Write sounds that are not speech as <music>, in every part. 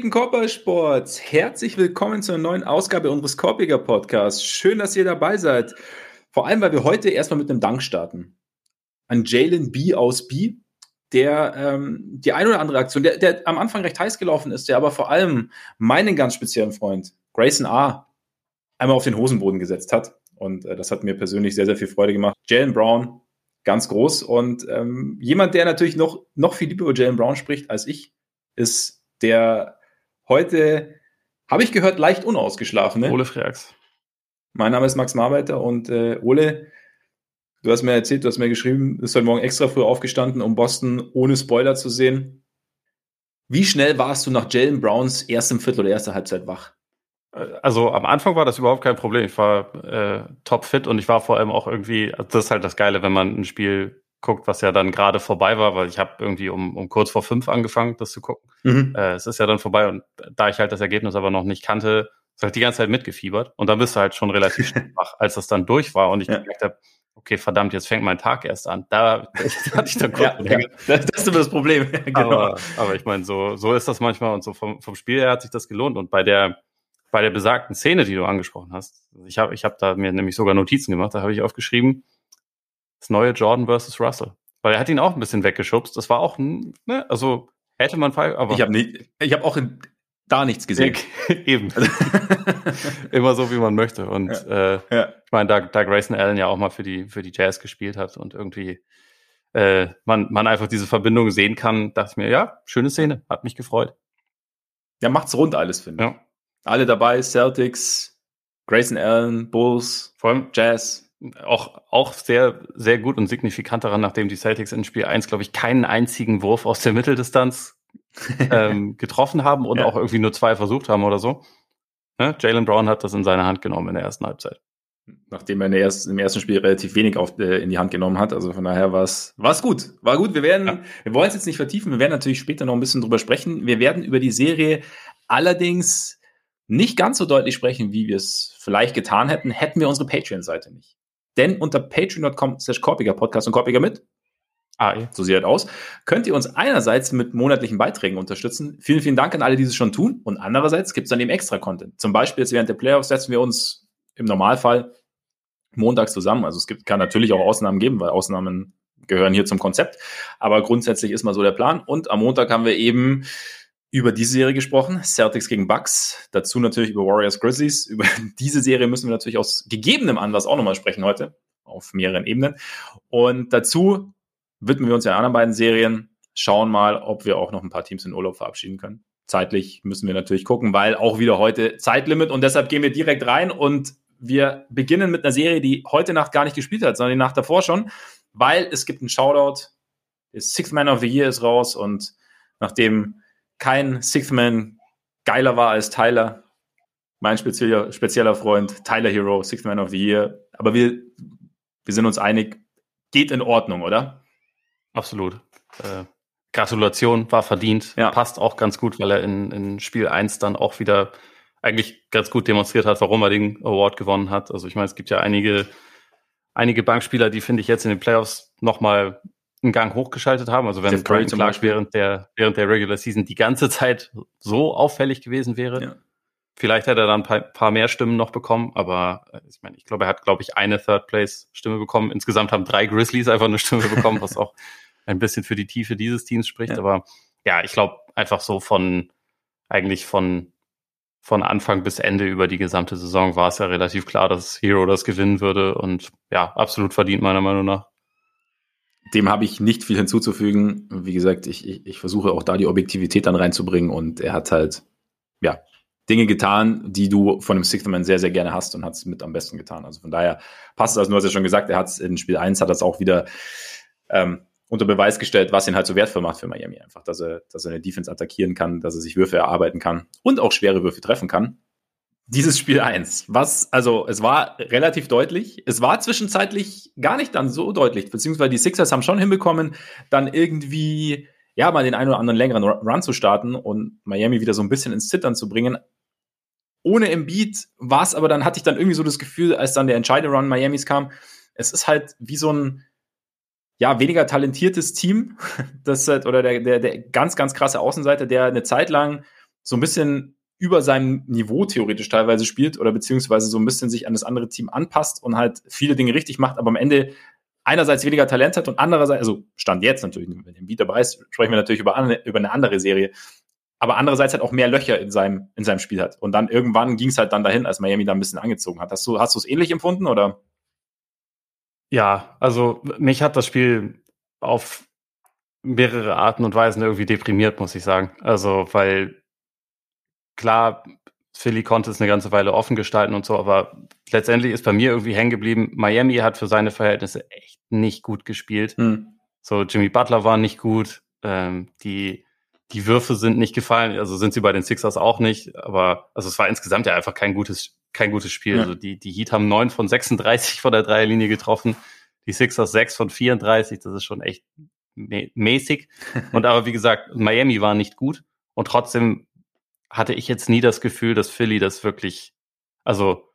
Gepflegten Körpersports, herzlich willkommen zur neuen Ausgabe unseres Korpiger Podcasts. Schön, dass ihr dabei seid. Vor allem, weil wir heute erstmal mit einem Dank starten. An Jalen B aus B, der ähm, die ein oder andere Aktion, der, der am Anfang recht heiß gelaufen ist, der aber vor allem meinen ganz speziellen Freund, Grayson A., einmal auf den Hosenboden gesetzt hat. Und äh, das hat mir persönlich sehr, sehr viel Freude gemacht. Jalen Brown, ganz groß. Und ähm, jemand, der natürlich noch, noch viel lieber über Jalen Brown spricht als ich, ist der heute, habe ich gehört, leicht unausgeschlafen. Ne? Ole Freaks. Mein Name ist Max Marbeiter und äh, Ole, du hast mir erzählt, du hast mir geschrieben, du bist heute Morgen extra früh aufgestanden, um Boston ohne Spoiler zu sehen. Wie schnell warst du nach Jalen Browns erstem Viertel oder erster Halbzeit wach? Also am Anfang war das überhaupt kein Problem. Ich war äh, top fit und ich war vor allem auch irgendwie, das ist halt das Geile, wenn man ein Spiel guckt, was ja dann gerade vorbei war, weil ich habe irgendwie um, um kurz vor fünf angefangen, das zu gucken. Mhm. Äh, es ist ja dann vorbei und da ich halt das Ergebnis aber noch nicht kannte, ist halt die ganze Zeit mitgefiebert und dann bist du halt schon relativ <laughs> schnell wach, als das dann durch war und ich ja. gemerkt habe, okay, verdammt, jetzt fängt mein Tag erst an. Da, <laughs> da hatte ich dann kurz ja, ja. Das, das, ist immer das Problem. <laughs> genau. Aber, aber ich meine, so, so ist das manchmal und so vom, vom Spiel her hat sich das gelohnt und bei der bei der besagten Szene, die du angesprochen hast, ich habe ich hab da mir nämlich sogar Notizen gemacht, da habe ich aufgeschrieben, das neue Jordan versus Russell. Weil er hat ihn auch ein bisschen weggeschubst. Das war auch, ne, also hätte man Fall, aber. Ich habe nicht, ich habe auch in, da nichts gesehen. <laughs> Eben. <laughs> Immer so, wie man möchte. Und ja. Äh, ja. ich meine, da, da Grayson Allen ja auch mal für die, für die Jazz gespielt hat und irgendwie äh, man, man einfach diese Verbindung sehen kann, dachte ich mir, ja, schöne Szene, hat mich gefreut. Ja, macht's rund alles, finde ich. Ja. Alle dabei, Celtics, Grayson Allen, Bulls, vor allem Jazz auch, auch sehr, sehr gut und signifikant daran, nachdem die Celtics in Spiel 1, glaube ich, keinen einzigen Wurf aus der Mitteldistanz <laughs> ähm, getroffen haben und ja. auch irgendwie nur zwei versucht haben oder so. Ne? Jalen Brown hat das in seine Hand genommen in der ersten Halbzeit. Nachdem er in der ersten, im ersten Spiel relativ wenig auf, äh, in die Hand genommen hat. Also von daher war es gut. War gut. Wir werden, ja. wir wollen es jetzt nicht vertiefen. Wir werden natürlich später noch ein bisschen drüber sprechen. Wir werden über die Serie allerdings nicht ganz so deutlich sprechen, wie wir es vielleicht getan hätten, hätten wir unsere Patreon-Seite nicht. Denn unter patreon.com slash Korpiger Podcast und Korpiger mit AI, so sieht das aus, könnt ihr uns einerseits mit monatlichen Beiträgen unterstützen. Vielen, vielen Dank an alle, die es schon tun. Und andererseits gibt es dann eben extra Content. Zum Beispiel jetzt während der Playoffs setzen wir uns im Normalfall montags zusammen. Also es gibt, kann natürlich auch Ausnahmen geben, weil Ausnahmen gehören hier zum Konzept. Aber grundsätzlich ist mal so der Plan. Und am Montag haben wir eben über diese Serie gesprochen, Celtics gegen Bucks, dazu natürlich über Warriors Grizzlies. <laughs> Über diese Serie müssen wir natürlich aus gegebenem Anlass auch nochmal sprechen heute, auf mehreren Ebenen. Und dazu widmen wir uns ja anderen beiden Serien, schauen mal, ob wir auch noch ein paar Teams in Urlaub verabschieden können. Zeitlich müssen wir natürlich gucken, weil auch wieder heute Zeitlimit und deshalb gehen wir direkt rein und wir beginnen mit einer Serie, die heute Nacht gar nicht gespielt hat, sondern die Nacht davor schon, weil es gibt einen Shoutout. Der Sixth Man of the Year ist raus und nachdem kein Sixth Man geiler war als Tyler. Mein spezieller, spezieller Freund, Tyler Hero, Sixth Man of the Year. Aber wir, wir sind uns einig, geht in Ordnung, oder? Absolut. Äh, Gratulation, war verdient. Ja. Passt auch ganz gut, weil er in, in Spiel 1 dann auch wieder eigentlich ganz gut demonstriert hat, warum er den Award gewonnen hat. Also ich meine, es gibt ja einige, einige Bankspieler, die finde ich jetzt in den Playoffs nochmal einen Gang hochgeschaltet haben. Also wenn Brandon Clark während der, während der Regular Season die ganze Zeit so auffällig gewesen wäre, ja. vielleicht hätte er dann ein paar, mehr Stimmen noch bekommen, aber äh, ich meine, ich glaube, er hat, glaube ich, eine Third Place Stimme bekommen. Insgesamt haben drei Grizzlies einfach eine Stimme bekommen, was auch <laughs> ein bisschen für die Tiefe dieses Teams spricht. Ja. Aber ja, ich glaube einfach so von, eigentlich von, von Anfang bis Ende über die gesamte Saison war es ja relativ klar, dass Hero das gewinnen würde und ja, absolut verdient meiner Meinung nach dem habe ich nicht viel hinzuzufügen. Wie gesagt, ich, ich, ich versuche auch da die Objektivität dann reinzubringen und er hat halt, ja, Dinge getan, die du von dem Sixth Man sehr, sehr gerne hast und hat es mit am besten getan. Also von daher passt das. Du hast ja schon gesagt, er hat es in Spiel 1 hat das auch wieder ähm, unter Beweis gestellt, was ihn halt so wertvoll macht für Miami einfach, dass er, dass er eine Defense attackieren kann, dass er sich Würfe erarbeiten kann und auch schwere Würfe treffen kann dieses Spiel 1. Was, also es war relativ deutlich. Es war zwischenzeitlich gar nicht dann so deutlich, beziehungsweise die Sixers haben schon hinbekommen, dann irgendwie, ja, mal den einen oder anderen längeren Run zu starten und Miami wieder so ein bisschen ins Zittern zu bringen. Ohne Embiid war es aber dann, hatte ich dann irgendwie so das Gefühl, als dann der entscheidende Run Miamis kam, es ist halt wie so ein, ja, weniger talentiertes Team, <laughs> das halt, oder der, der, der ganz, ganz krasse Außenseiter, der eine Zeit lang so ein bisschen über seinem Niveau theoretisch teilweise spielt oder beziehungsweise so ein bisschen sich an das andere Team anpasst und halt viele Dinge richtig macht, aber am Ende einerseits weniger Talent hat und andererseits, also Stand jetzt natürlich, wenn im Beat dabei ist, sprechen wir natürlich über, eine, über eine andere Serie, aber andererseits halt auch mehr Löcher in seinem, in seinem Spiel hat. Und dann irgendwann ging es halt dann dahin, als Miami da ein bisschen angezogen hat. Hast du, hast du es ähnlich empfunden oder? Ja, also mich hat das Spiel auf mehrere Arten und Weisen irgendwie deprimiert, muss ich sagen. Also, weil klar, Philly konnte es eine ganze Weile offen gestalten und so, aber letztendlich ist bei mir irgendwie hängen geblieben, Miami hat für seine Verhältnisse echt nicht gut gespielt. Hm. So, Jimmy Butler war nicht gut, ähm, die, die Würfe sind nicht gefallen, also sind sie bei den Sixers auch nicht, aber also es war insgesamt ja einfach kein gutes, kein gutes Spiel. Ja. Also die, die Heat haben neun von 36 von der Dreierlinie getroffen, die Sixers sechs von 34, das ist schon echt mäßig. <laughs> Und aber wie gesagt, Miami war nicht gut und trotzdem hatte ich jetzt nie das Gefühl, dass Philly das wirklich, also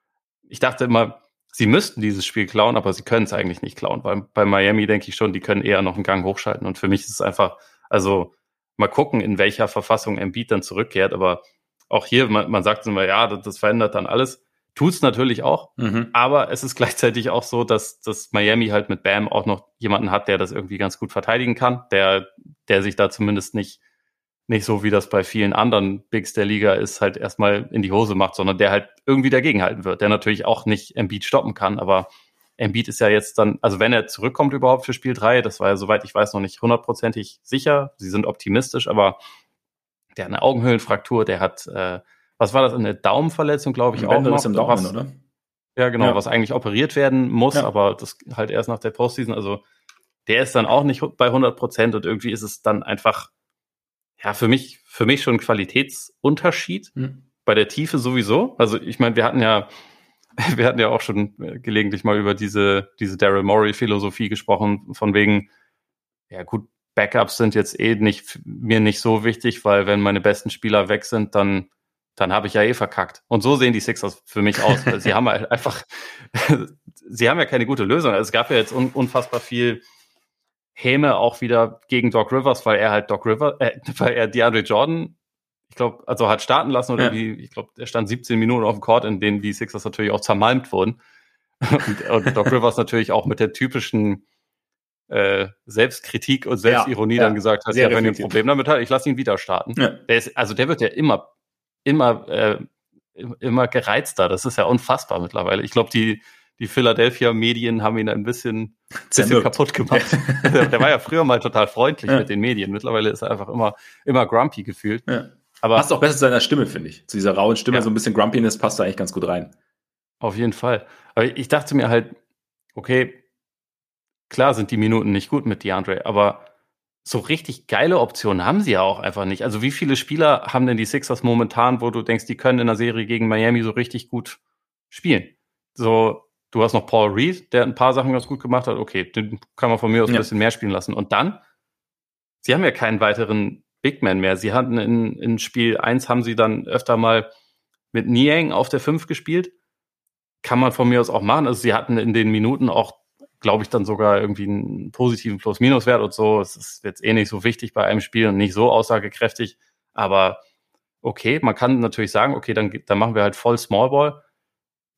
ich dachte immer, sie müssten dieses Spiel klauen, aber sie können es eigentlich nicht klauen. Weil bei Miami denke ich schon, die können eher noch einen Gang hochschalten. Und für mich ist es einfach, also mal gucken, in welcher Verfassung Embiid dann zurückkehrt. Aber auch hier, man, man sagt immer, ja, das, das verändert dann alles. Tut's natürlich auch, mhm. aber es ist <laughs> gleichzeitig auch so, dass, dass Miami halt mit Bam auch noch jemanden hat, der das irgendwie ganz gut verteidigen kann, der, der sich da zumindest nicht nicht so wie das bei vielen anderen Bigs der Liga ist, halt erstmal in die Hose macht, sondern der halt irgendwie dagegenhalten wird, der natürlich auch nicht Embiid stoppen kann, aber Embiid ist ja jetzt dann, also wenn er zurückkommt überhaupt für Spiel 3, das war ja soweit ich weiß noch nicht hundertprozentig sicher, sie sind optimistisch, aber der hat eine Augenhöhlenfraktur, der hat, äh, was war das, eine Daumenverletzung, glaube ich, auch noch. Ist im Daumen, was, oder? Ja, genau, ja. was eigentlich operiert werden muss, ja. aber das halt erst nach der Postseason, also der ist dann auch nicht bei 100 Prozent und irgendwie ist es dann einfach ja, für mich, für mich schon ein Qualitätsunterschied. Mhm. Bei der Tiefe sowieso. Also ich meine, wir hatten ja, <laughs> wir hatten ja auch schon äh, gelegentlich mal über diese, diese Daryl Morey-Philosophie gesprochen, von wegen, ja gut, Backups sind jetzt eh nicht, mir nicht so wichtig, weil wenn meine besten Spieler weg sind, dann, dann habe ich ja eh verkackt. Und so sehen die Sixers für mich aus. <laughs> sie haben halt einfach, <laughs> sie haben ja keine gute Lösung. Also es gab ja jetzt un, unfassbar viel Häme auch wieder gegen Doc Rivers, weil er halt Doc Rivers, äh, <laughs> weil er DeAndre Jordan, ich glaube, also hat starten lassen oder ja. wie, ich glaube, er stand 17 Minuten auf dem Court, in denen die Sixers natürlich auch zermalmt wurden. <laughs> und, und Doc Rivers natürlich auch mit der typischen äh, Selbstkritik und Selbstironie ja, ja, dann gesagt hat, ja, wenn ihr ein Problem damit hat, ich lasse ihn wieder starten. Ja. Der ist, also der wird ja immer, immer, äh, immer gereizter. Das ist ja unfassbar mittlerweile. Ich glaube, die, die Philadelphia Medien haben ihn ein bisschen, bisschen kaputt gemacht. <laughs> der, war ja früher mal total freundlich ja. mit den Medien. Mittlerweile ist er einfach immer, immer grumpy gefühlt. Ja. Aber passt auch besser zu seiner Stimme, finde ich. Zu dieser rauen Stimme, ja. so ein bisschen Grumpiness passt da eigentlich ganz gut rein. Auf jeden Fall. Aber ich dachte mir halt, okay, klar sind die Minuten nicht gut mit DeAndre, aber so richtig geile Optionen haben sie ja auch einfach nicht. Also wie viele Spieler haben denn die Sixers momentan, wo du denkst, die können in der Serie gegen Miami so richtig gut spielen? So, Du hast noch Paul Reed, der ein paar Sachen ganz gut gemacht hat. Okay, den kann man von mir aus ja. ein bisschen mehr spielen lassen. Und dann, sie haben ja keinen weiteren Big Man mehr. Sie hatten in, in Spiel 1 haben sie dann öfter mal mit Niang auf der 5 gespielt. Kann man von mir aus auch machen. Also sie hatten in den Minuten auch, glaube ich, dann sogar irgendwie einen positiven Plus-Minus-Wert und so. Es ist jetzt eh nicht so wichtig bei einem Spiel und nicht so aussagekräftig. Aber okay, man kann natürlich sagen, okay, dann, dann machen wir halt voll Small Ball.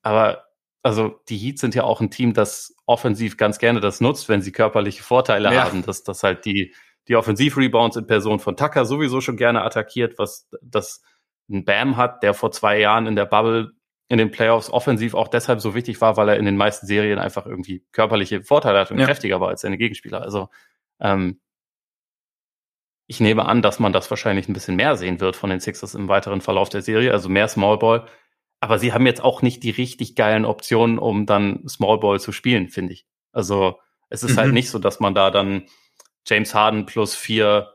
Aber also die Heats sind ja auch ein Team, das offensiv ganz gerne das nutzt, wenn sie körperliche Vorteile ja. haben, dass das halt die, die Offensiv-Rebounds in Person von Tucker sowieso schon gerne attackiert, was das ein Bam hat, der vor zwei Jahren in der Bubble in den Playoffs offensiv auch deshalb so wichtig war, weil er in den meisten Serien einfach irgendwie körperliche Vorteile hat und ja. kräftiger war als seine Gegenspieler. Also ähm, ich nehme an, dass man das wahrscheinlich ein bisschen mehr sehen wird von den Sixers im weiteren Verlauf der Serie, also mehr Small Ball aber sie haben jetzt auch nicht die richtig geilen Optionen, um dann Small Ball zu spielen, finde ich. Also es ist halt mhm. halt nicht so, dass man da dann James Harden plus vier,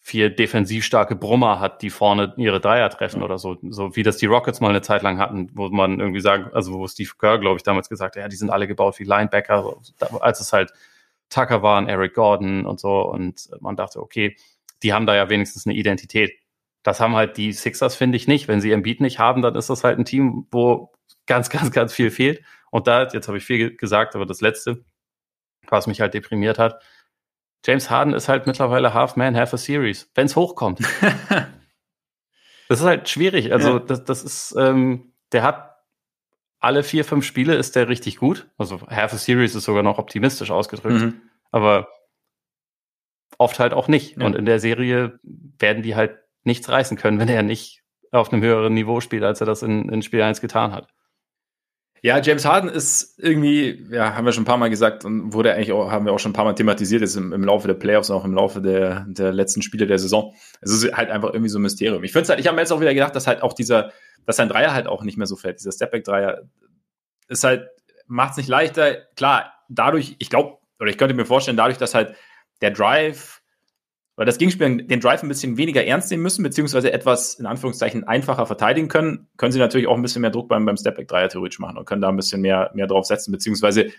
vier defensiv starke Brummer hat, die vorne ihre Dreier treffen ja. oder so. So wie das die Rockets mal eine Zeit lang hatten, wo man irgendwie sagt, also wo Steve Kerr, glaube ich, damals gesagt hat, ja, die sind alle gebaut wie Linebacker, als es halt Tucker waren, Eric Gordon und so. Und man dachte, okay, die haben da ja wenigstens eine Identität. Das haben halt die Sixers, finde ich, nicht. Wenn sie Embiid nicht haben, dann ist das halt ein Team, wo ganz, <laughs> ganz, ganz viel fehlt. Und da, jetzt habe ich viel gesagt, aber das Letzte, was mich halt deprimiert hat, James Harden ist halt mittlerweile Half Man, Half a Series, wenn es hochkommt. <laughs> Das ist halt schwierig. Also, ja. das, das ist, ähm, der hat alle vier, fünf Spiele ist der richtig gut. Also Half a Series ist sogar noch optimistisch ausgedrückt. Mhm. Aber oft halt auch nicht. Ja. Und in der Serie werden die halt nichts reißen können, wenn er nicht auf einem höheren Niveau spielt, als er das in, in Spiel 1 getan hat. Ja, James Harden ist irgendwie, ja, haben wir schon ein paar Mal gesagt und wurde eigentlich auch, haben wir auch schon ein paar Mal thematisiert, ist im, im Laufe der Playoffs und auch im Laufe der, der letzten Spiele der Saison. Es ist halt einfach irgendwie so ein Mysterium. Ich finde halt, ich habe mir jetzt auch wieder gedacht, dass halt auch dieser, dass sein Dreier halt auch nicht mehr so fällt. Dieser Stepback-Dreier ist halt, macht es nicht leichter. Klar, dadurch, ich glaube, oder ich könnte mir vorstellen, dadurch, dass halt der Drive weil das Gegenspieler den Drive ein bisschen weniger ernst nehmen müssen, beziehungsweise etwas in Anführungszeichen einfacher verteidigen können, können sie natürlich auch ein bisschen mehr Druck beim, beim Stepback-Dreier theoretisch machen und können da ein bisschen mehr, mehr drauf setzen, beziehungsweise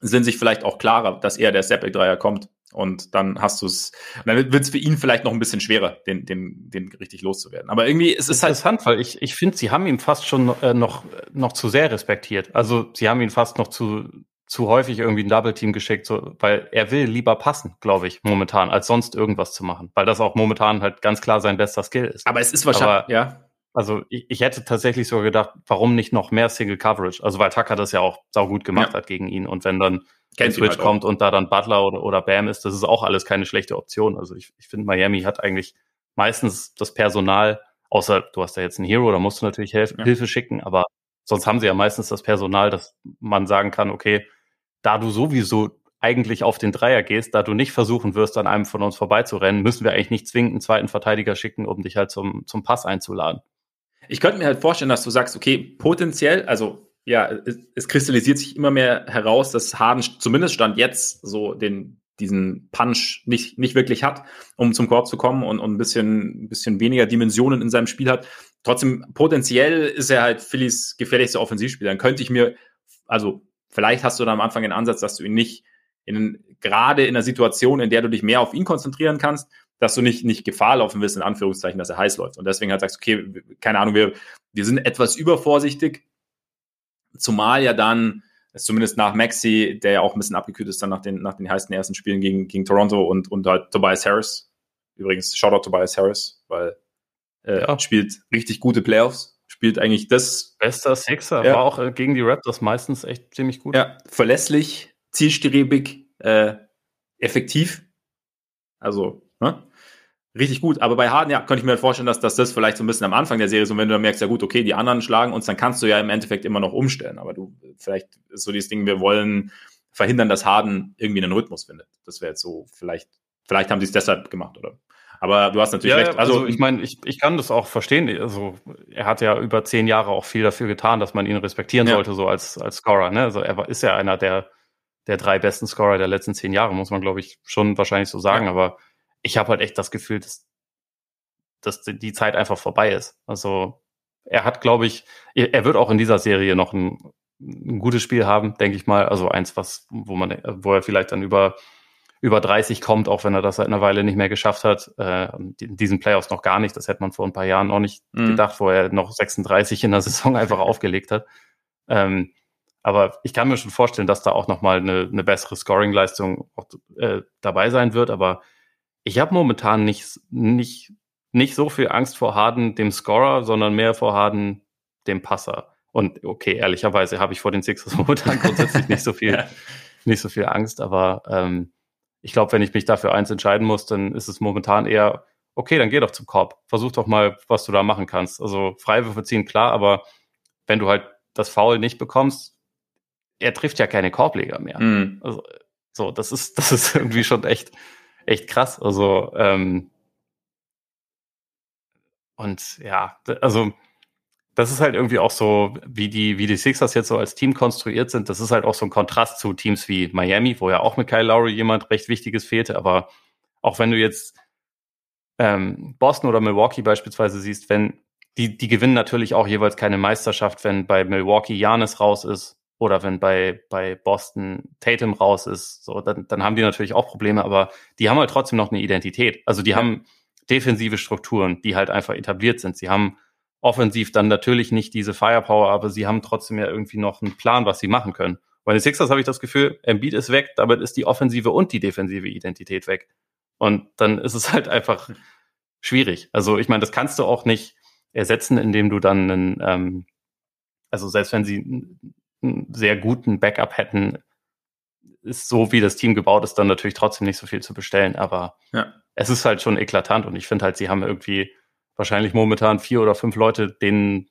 sind sich vielleicht auch klarer, dass eher der Stepback-Dreier kommt. Und dann hast du es, dann wird es für ihn vielleicht noch ein bisschen schwerer, den, den, den richtig loszuwerden. Aber irgendwie ist es halt. Interessant, weil ich, ich finde, sie haben ihn fast schon äh, noch, noch zu sehr respektiert. Also sie haben ihn fast noch zu, zu häufig irgendwie ein Double Team geschickt, so, weil er will lieber passen, glaube ich, momentan, als sonst irgendwas zu machen, weil das auch momentan halt ganz klar sein bester Skill ist. Aber es ist wahrscheinlich, Aber, ja. Also ich, ich hätte tatsächlich sogar gedacht, warum nicht noch mehr Single Coverage? Also weil Tucker das ja auch saugut gemacht ja. hat gegen ihn und wenn dann Kennt Switch halt kommt und da dann Butler oder, oder Bam ist, das ist auch alles keine schlechte Option. Also ich, ich finde, Miami hat eigentlich meistens das Personal, außer du hast ja jetzt einen Hero, da musst du natürlich Hilf ja. Hilfe schicken, aber sonst haben sie ja meistens das Personal, dass man sagen kann, okay, da du sowieso eigentlich auf den Dreier gehst, da du nicht versuchen wirst, an einem von uns vorbeizurennen, müssen wir eigentlich nicht zwingend einen zweiten Verteidiger schicken, um dich halt zum, zum Pass einzuladen. Ich könnte mir halt vorstellen, dass du sagst, okay, potenziell, also ja, es, es kristallisiert sich immer mehr heraus, dass Harden zumindest stand jetzt so den, diesen Punch nicht, nicht wirklich hat, um zum Korb zu kommen und, und ein bisschen, ein bisschen weniger Dimensionen in seinem Spiel hat. Trotzdem, potenziell ist er halt Phillies gefährlichster Offensivspieler. Dann könnte ich mir, also Vielleicht hast du da am Anfang den Ansatz, dass du ihn nicht in, gerade in einer Situation, in der du dich mehr auf ihn konzentrieren kannst, dass du nicht, nicht Gefahr laufen willst, in Anführungszeichen, dass er heiß läuft. Und deswegen halt sagst, okay, keine Ahnung, wir, wir sind etwas übervorsichtig, zumal ja dann, zumindest nach Maxi, der ja auch ein bisschen abgekühlt ist, dann nach den, nach den heißen ersten Spielen gegen, gegen Toronto und, und halt Tobias Harris. Übrigens, Shoutout Tobias Harris, weil äh, ja. spielt richtig gute Playoffs spielt eigentlich das. Bester Sixer, ja. war auch äh, gegen die Raptors meistens echt ziemlich gut. Ja, verlässlich, zielstrebig, äh, effektiv. Also, ne? Richtig gut. Aber bei Harden, ja, könnte ich mir halt vorstellen, dass, dass das vielleicht so ein bisschen am Anfang der Serie so, wenn du dann merkst, ja gut, okay, die anderen schlagen uns, dann kannst du ja im Endeffekt immer noch umstellen. Aber du, vielleicht ist so dieses Ding, wir wollen verhindern, dass Harden irgendwie einen Rhythmus findet. Das wäre jetzt so, vielleicht, vielleicht haben sie es deshalb gemacht, oder? Aber du hast natürlich ja, recht. Also, also ich meine, ich, ich kann das auch verstehen. Also er hat ja über zehn Jahre auch viel dafür getan, dass man ihn respektieren ja. sollte, so als, als Scorer. Ne? Also er ist ja einer der, der drei besten Scorer der letzten zehn Jahre, muss man, glaube ich, schon wahrscheinlich so sagen. Ja. Aber ich habe halt echt das Gefühl, dass, dass die Zeit einfach vorbei ist. Also er hat, glaube ich, er wird auch in dieser Serie noch ein, ein gutes Spiel haben, denke ich mal. Also eins, was, wo man, wo er vielleicht dann über über 30 kommt, auch wenn er das seit einer Weile nicht mehr geschafft hat. Äh, in diesen Playoffs noch gar nicht. Das hätte man vor ein paar Jahren noch nicht mhm. gedacht, wo er noch 36 in der Saison <laughs> einfach aufgelegt hat. Ähm, aber ich kann mir schon vorstellen, dass da auch nochmal eine, eine bessere Scoring-Leistung äh, dabei sein wird. Aber ich habe momentan nicht, nicht, nicht so viel Angst vor Harden, dem Scorer, sondern mehr vor Harden, dem Passer. Und okay, ehrlicherweise habe ich vor den Sixers <laughs> momentan grundsätzlich nicht so <laughs> viel, nicht so viel Angst, aber ähm, ich glaube, wenn ich mich dafür eins entscheiden muss, dann ist es momentan eher, okay, dann geh doch zum Korb. Versuch doch mal, was du da machen kannst. Also Freiwürfe ziehen, klar, aber wenn du halt das Foul nicht bekommst, er trifft ja keine Korbleger mehr. Mhm. Also, so, das ist, das ist <laughs> irgendwie schon echt, echt krass. Also, ähm, und ja, also das ist halt irgendwie auch so, wie die, wie die Sixers jetzt so als Team konstruiert sind. Das ist halt auch so ein Kontrast zu Teams wie Miami, wo ja auch mit Kyle Lowry jemand recht Wichtiges fehlte. Aber auch wenn du jetzt ähm, Boston oder Milwaukee beispielsweise siehst, wenn die, die gewinnen natürlich auch jeweils keine Meisterschaft, wenn bei Milwaukee Janis raus ist oder wenn bei, bei Boston Tatum raus ist. So, dann, dann haben die natürlich auch Probleme, aber die haben halt trotzdem noch eine Identität. Also die ja. haben defensive Strukturen, die halt einfach etabliert sind. Sie haben offensiv dann natürlich nicht diese Firepower, aber sie haben trotzdem ja irgendwie noch einen Plan, was sie machen können. Bei den Sixers habe ich das Gefühl, Embiid ist weg, damit ist die offensive und die defensive Identität weg. Und dann ist es halt einfach schwierig. Also ich meine, das kannst du auch nicht ersetzen, indem du dann einen, ähm, also selbst wenn sie einen sehr guten Backup hätten, ist so, wie das Team gebaut ist, dann natürlich trotzdem nicht so viel zu bestellen. Aber ja. es ist halt schon eklatant und ich finde halt, sie haben irgendwie wahrscheinlich momentan vier oder fünf Leute, denen,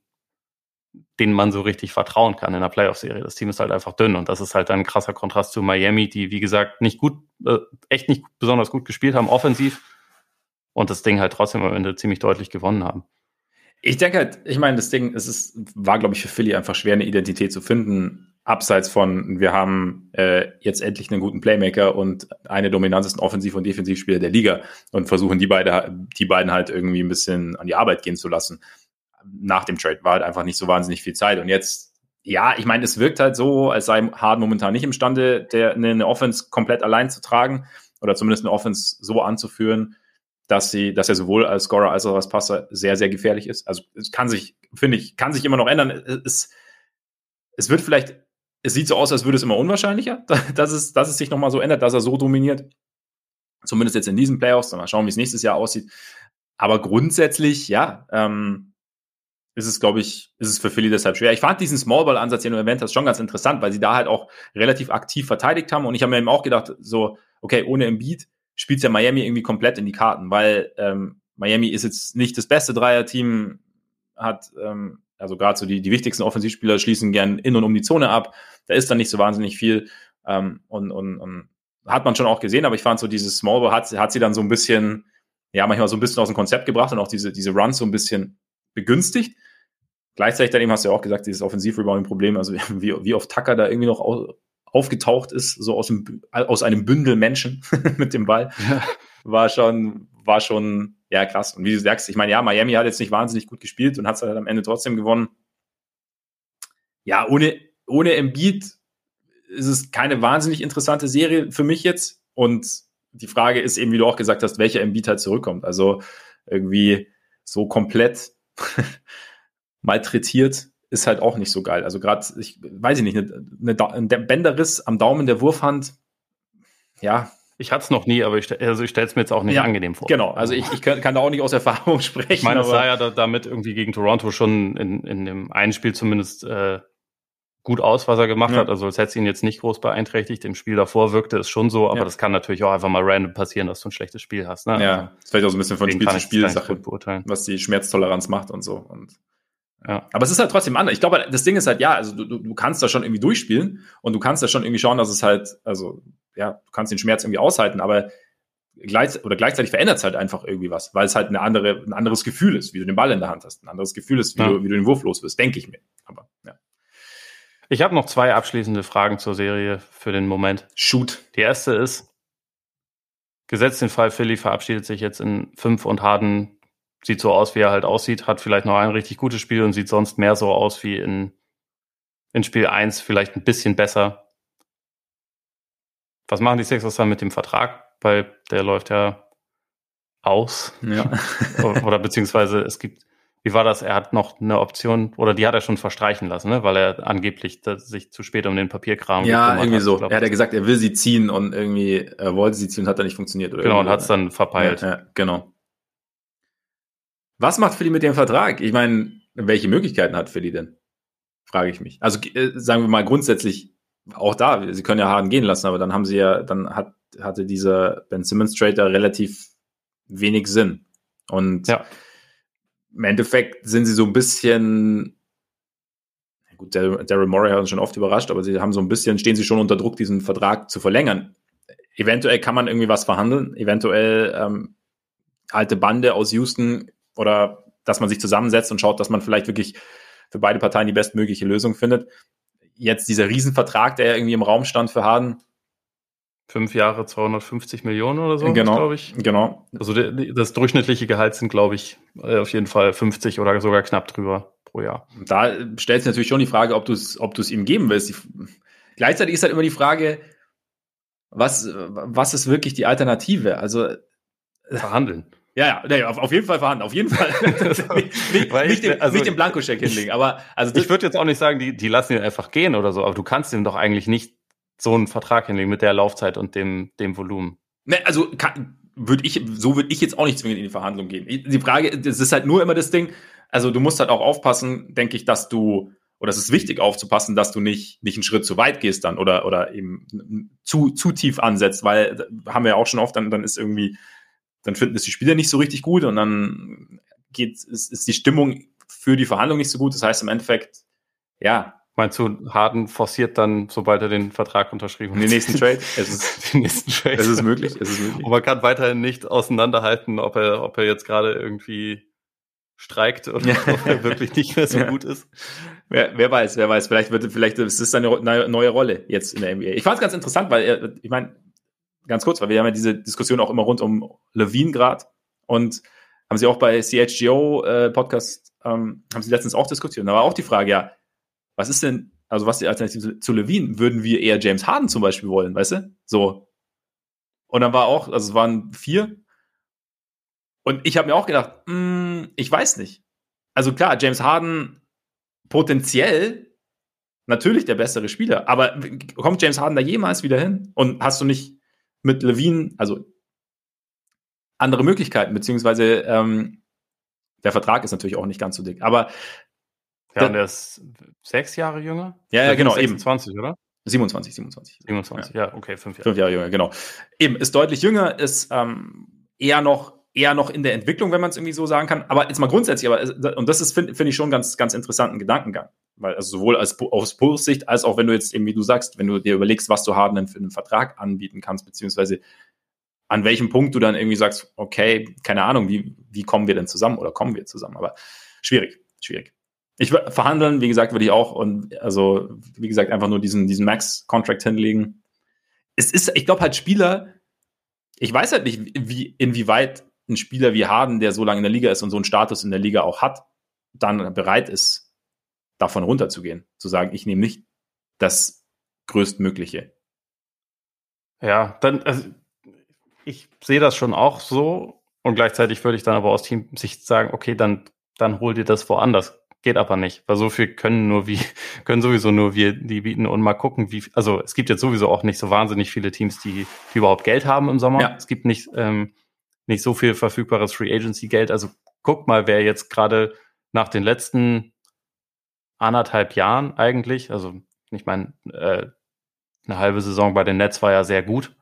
denen man so richtig vertrauen kann in der Playoff-Serie. Das Team ist halt einfach dünn und das ist halt ein krasser Kontrast zu Miami, die, wie gesagt, nicht gut, äh, echt nicht besonders gut gespielt haben, offensiv und das Ding halt trotzdem am Ende ziemlich deutlich gewonnen haben. Ich denke halt, ich meine, das Ding, es ist, war, glaube ich, für Philly einfach schwer, eine Identität zu finden abseits von, wir haben äh, jetzt endlich einen guten Playmaker und eine dominantesten Offensiv- und Defensivspieler der Liga und versuchen die beide, die beiden halt irgendwie ein bisschen an die Arbeit gehen zu lassen. Nach dem Trade war halt einfach nicht so wahnsinnig viel Zeit. Und jetzt, ja, ich meine, es wirkt halt so, als sei Harden momentan nicht imstande, der, eine Offense komplett allein zu tragen oder zumindest eine Offense so anzuführen, dass sie, dass er sowohl als Scorer als auch als Passer sehr, sehr gefährlich ist. Also es kann sich, finde ich, kann sich immer noch ändern. Es, es wird vielleicht es sieht so aus, als würde es immer unwahrscheinlicher, <laughs> dass es, dass es sich nochmal so ändert, dass er so dominiert. Zumindest jetzt in diesen Playoffs. Mal schauen, wie es nächstes Jahr aussieht. Aber grundsätzlich, ja, ähm, ist es, glaube ich, ist es für Philly deshalb schwer. Ich fand diesen Smallball-Ansatz, den du erwähnt hast, schon ganz interessant, weil sie da halt auch relativ aktiv verteidigt haben. Und ich habe mir eben auch gedacht, so, okay, ohne Embiid spielt ja Miami irgendwie komplett in die Karten, weil ähm, Miami ist jetzt nicht das beste Dreier-Team, hat ähm, also gerade so die, die wichtigsten Offensivspieler schließen gern in und um die Zone ab. Da ist dann nicht so wahnsinnig viel. Ähm, und, und, und hat man schon auch gesehen, aber ich fand so dieses Small Ball hat, hat sie dann so ein bisschen, ja, manchmal so ein bisschen aus dem Konzept gebracht und auch diese, diese Runs so ein bisschen begünstigt. Gleichzeitig dann eben hast du ja auch gesagt, dieses Offensiv-Rebounding-Problem, also <laughs> wie, wie oft Tucker da irgendwie noch aufgetaucht ist, so aus, dem, aus einem Bündel Menschen <laughs> mit dem Ball, war schon, war schon, ja, krass. Und wie du sagst, ich meine, ja, Miami hat jetzt nicht wahnsinnig gut gespielt und hat es halt am Ende trotzdem gewonnen. Ja, ohne, ohne Embiid ist es keine wahnsinnig interessante Serie für mich jetzt. Und die Frage ist eben, wie du auch gesagt hast, welcher Embiid halt zurückkommt. Also irgendwie so komplett <laughs> malträtiert ist halt auch nicht so geil. Also gerade, ich weiß ich nicht, eine, eine, ein Bänderriss am Daumen der Wurfhand, ja, ich hatte es noch nie, aber ich, also ich stelle es mir jetzt auch nicht ja, angenehm vor. Genau, also ich, ich kann, kann, da auch nicht aus Erfahrung <laughs> sprechen. Ich meine, es sah ja da, damit irgendwie gegen Toronto schon in, in dem einen Spiel zumindest äh, gut aus, was er gemacht ja. hat. Also es hätte ihn jetzt nicht groß beeinträchtigt. Im Spiel davor wirkte es schon so, aber ja. das kann natürlich auch einfach mal random passieren, dass du ein schlechtes Spiel hast. Ne? Ja, das ist vielleicht auch so ein bisschen von Spiel zu Spiel Sache, was die Schmerztoleranz macht und so. Und ja. Aber es ist halt trotzdem anders. Ich glaube, das Ding ist halt, ja, also du, du kannst da schon irgendwie durchspielen und du kannst da schon irgendwie schauen, dass es halt, also, ja, du kannst den Schmerz irgendwie aushalten, aber gleich, oder gleichzeitig verändert es halt einfach irgendwie was, weil es halt eine andere, ein anderes Gefühl ist, wie du den Ball in der Hand hast, ein anderes Gefühl ist, wie, ja. du, wie du den Wurf los wirst, denke ich mir. Aber, ja. Ich habe noch zwei abschließende Fragen zur Serie für den Moment. Shoot. Die erste ist, gesetzt den Fall, Philly verabschiedet sich jetzt in fünf und Harden sieht so aus, wie er halt aussieht, hat vielleicht noch ein richtig gutes Spiel und sieht sonst mehr so aus wie in, in Spiel 1, vielleicht ein bisschen besser. Was machen die Sixers dann mit dem Vertrag? Weil der läuft ja aus. Ja. <laughs> oder beziehungsweise es gibt, wie war das? Er hat noch eine Option, oder die hat er schon verstreichen lassen, ne? weil er angeblich sich zu spät um den Papierkram Ja, irgendwie hat. so. er hat ja gesagt, er will sie ziehen und irgendwie er wollte sie ziehen, hat er nicht funktioniert. Oder genau, und hat es dann verpeilt. Ja, ja, genau. Was macht Philly mit dem Vertrag? Ich meine, welche Möglichkeiten hat Philly denn? Frage ich mich. Also äh, sagen wir mal grundsätzlich auch da, sie können ja Harden gehen lassen, aber dann haben sie ja, dann hat, hatte dieser Ben Simmons Trade da relativ wenig Sinn. Und ja. im Endeffekt sind sie so ein bisschen, gut, Daryl Morey hat uns schon oft überrascht, aber sie haben so ein bisschen, stehen sie schon unter Druck, diesen Vertrag zu verlängern. Eventuell kann man irgendwie was verhandeln, eventuell ähm, alte Bande aus Houston oder dass man sich zusammensetzt und schaut, dass man vielleicht wirklich für beide Parteien die bestmögliche Lösung findet. Jetzt dieser Riesenvertrag, der irgendwie im Raum stand für Harden. Fünf Jahre, 250 Millionen oder so, genau, glaube ich. Genau. Also das durchschnittliche Gehalt sind, glaube ich, äh, auf jeden Fall 50 oder sogar knapp drüber pro Jahr. Da stellt sich natürlich schon die Frage, ob du es ob ihm geben willst. Gleichzeitig ist halt immer die Frage, was, was ist wirklich die Alternative? Also verhandeln. Ja, ja, auf, auf jeden Fall vorhanden, auf jeden Fall. <laughs> nicht, nicht, den, also, nicht den Blankoscheck hinlegen, aber also ich würde jetzt auch nicht sagen, die, die lassen ihn einfach gehen oder so, aber du kannst ihm doch eigentlich nicht so einen Vertrag hinlegen mit der Laufzeit und dem, dem Volumen. Ne, also kann, würde ich, so würde ich jetzt auch nicht zwingend in die Verhandlung gehen. Die Frage, das ist halt nur immer das Ding, also du musst halt auch aufpassen, denke ich, dass du, oder es ist wichtig aufzupassen, dass du nicht, nicht einen Schritt zu weit gehst dann oder, oder eben zu, zu tief ansetzt, weil haben wir ja auch schon oft, dann, dann ist irgendwie, dann finden es die Spieler nicht so richtig gut und dann geht, ist, ist die Stimmung für die Verhandlung nicht so gut. Das heißt im Endeffekt, ja, Meinst du, Harden forciert dann, sobald er den Vertrag unterschrieben hat? Den nächsten <laughs> Trade? Es ist, <laughs> den nächsten Trade. Es ist möglich. Es ist möglich. Und man kann weiterhin nicht auseinanderhalten, ob er, ob er jetzt gerade irgendwie streikt oder ja. ob er wirklich nicht mehr so ja. gut ist. Wer, wer weiß, wer weiß. Vielleicht wird, vielleicht ist es eine neue Rolle jetzt in der NBA. Ich fand es ganz interessant, weil er, ich meine, ganz kurz, weil wir haben ja diese Diskussion auch immer rund um Levine gerade und haben sie auch bei CHGO äh, Podcast ähm, haben sie letztens auch diskutiert. Da war auch die Frage, ja, was ist denn, also was die Alternative zu Levine? Würden wir eher James Harden zum Beispiel wollen, weißt du? So. Und dann war auch, also es waren vier. Und ich habe mir auch gedacht, mh, hm, ich weiß nicht. Also klar, James Harden potenziell natürlich der bessere Spieler, aber kommt James Harden da jemals wieder hin? Und hast du nicht mit Levine, also andere Möglichkeiten, beziehungsweise ähm, der Vertrag ist natürlich auch nicht ganz so dick. Aber ja, und er ist sechs Jahre jünger? Ja, ja, genau, 26, eben. oder? 27, 27. 27, ja, ja okay, fünf Jahre. Fünf Jahre jünger, genau. Eben, ist deutlich jünger, ist ähm, eher noch eher noch in der Entwicklung, wenn man es irgendwie so sagen kann. Aber jetzt mal grundsätzlich, aber und das ist finde find ich schon ganz ganz interessanten Gedankengang, weil also sowohl als aus Bulls Sicht als auch wenn du jetzt irgendwie du sagst, wenn du dir überlegst, was du Harden für einen Vertrag anbieten kannst, beziehungsweise an welchem Punkt du dann irgendwie sagst, okay, keine Ahnung, wie wie kommen wir denn zusammen oder kommen wir zusammen? Aber schwierig, schwierig. Ich verhandeln, wie gesagt, würde ich auch und also wie gesagt einfach nur diesen diesen Max Contract hinlegen. Es ist, ich glaube halt Spieler. Ich weiß halt nicht, wie inwieweit ein Spieler wie Harden, der so lange in der Liga ist und so einen Status in der Liga auch hat, dann bereit ist, davon runterzugehen, zu sagen, ich nehme nicht das größtmögliche. Ja, dann also ich sehe das schon auch so und gleichzeitig würde ich dann aber aus Teamsicht sagen, okay, dann dann hol dir das woanders Geht aber nicht, weil so viel können nur wie, <laughs> können sowieso nur wir die bieten und mal gucken, wie, also es gibt jetzt sowieso auch nicht so wahnsinnig viele Teams, die, die überhaupt Geld haben im Sommer. Ja. Es gibt nicht, ähm, nicht so viel verfügbares Free Agency Geld. Also guck mal, wer jetzt gerade nach den letzten anderthalb Jahren eigentlich, also ich meine, äh, eine halbe Saison bei den Nets war ja sehr gut,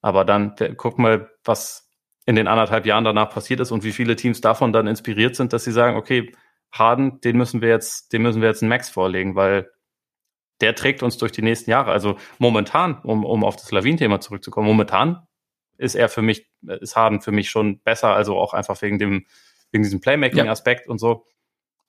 aber dann guck mal, was in den anderthalb Jahren danach passiert ist und wie viele Teams davon dann inspiriert sind, dass sie sagen, okay, Harden, den müssen wir jetzt, den müssen wir jetzt einen Max vorlegen, weil der trägt uns durch die nächsten Jahre. Also momentan, um, um auf das Lawin-Thema zurückzukommen, momentan ist er für mich, ist Harden für mich schon besser, also auch einfach wegen dem, wegen diesem Playmaking-Aspekt ja. und so.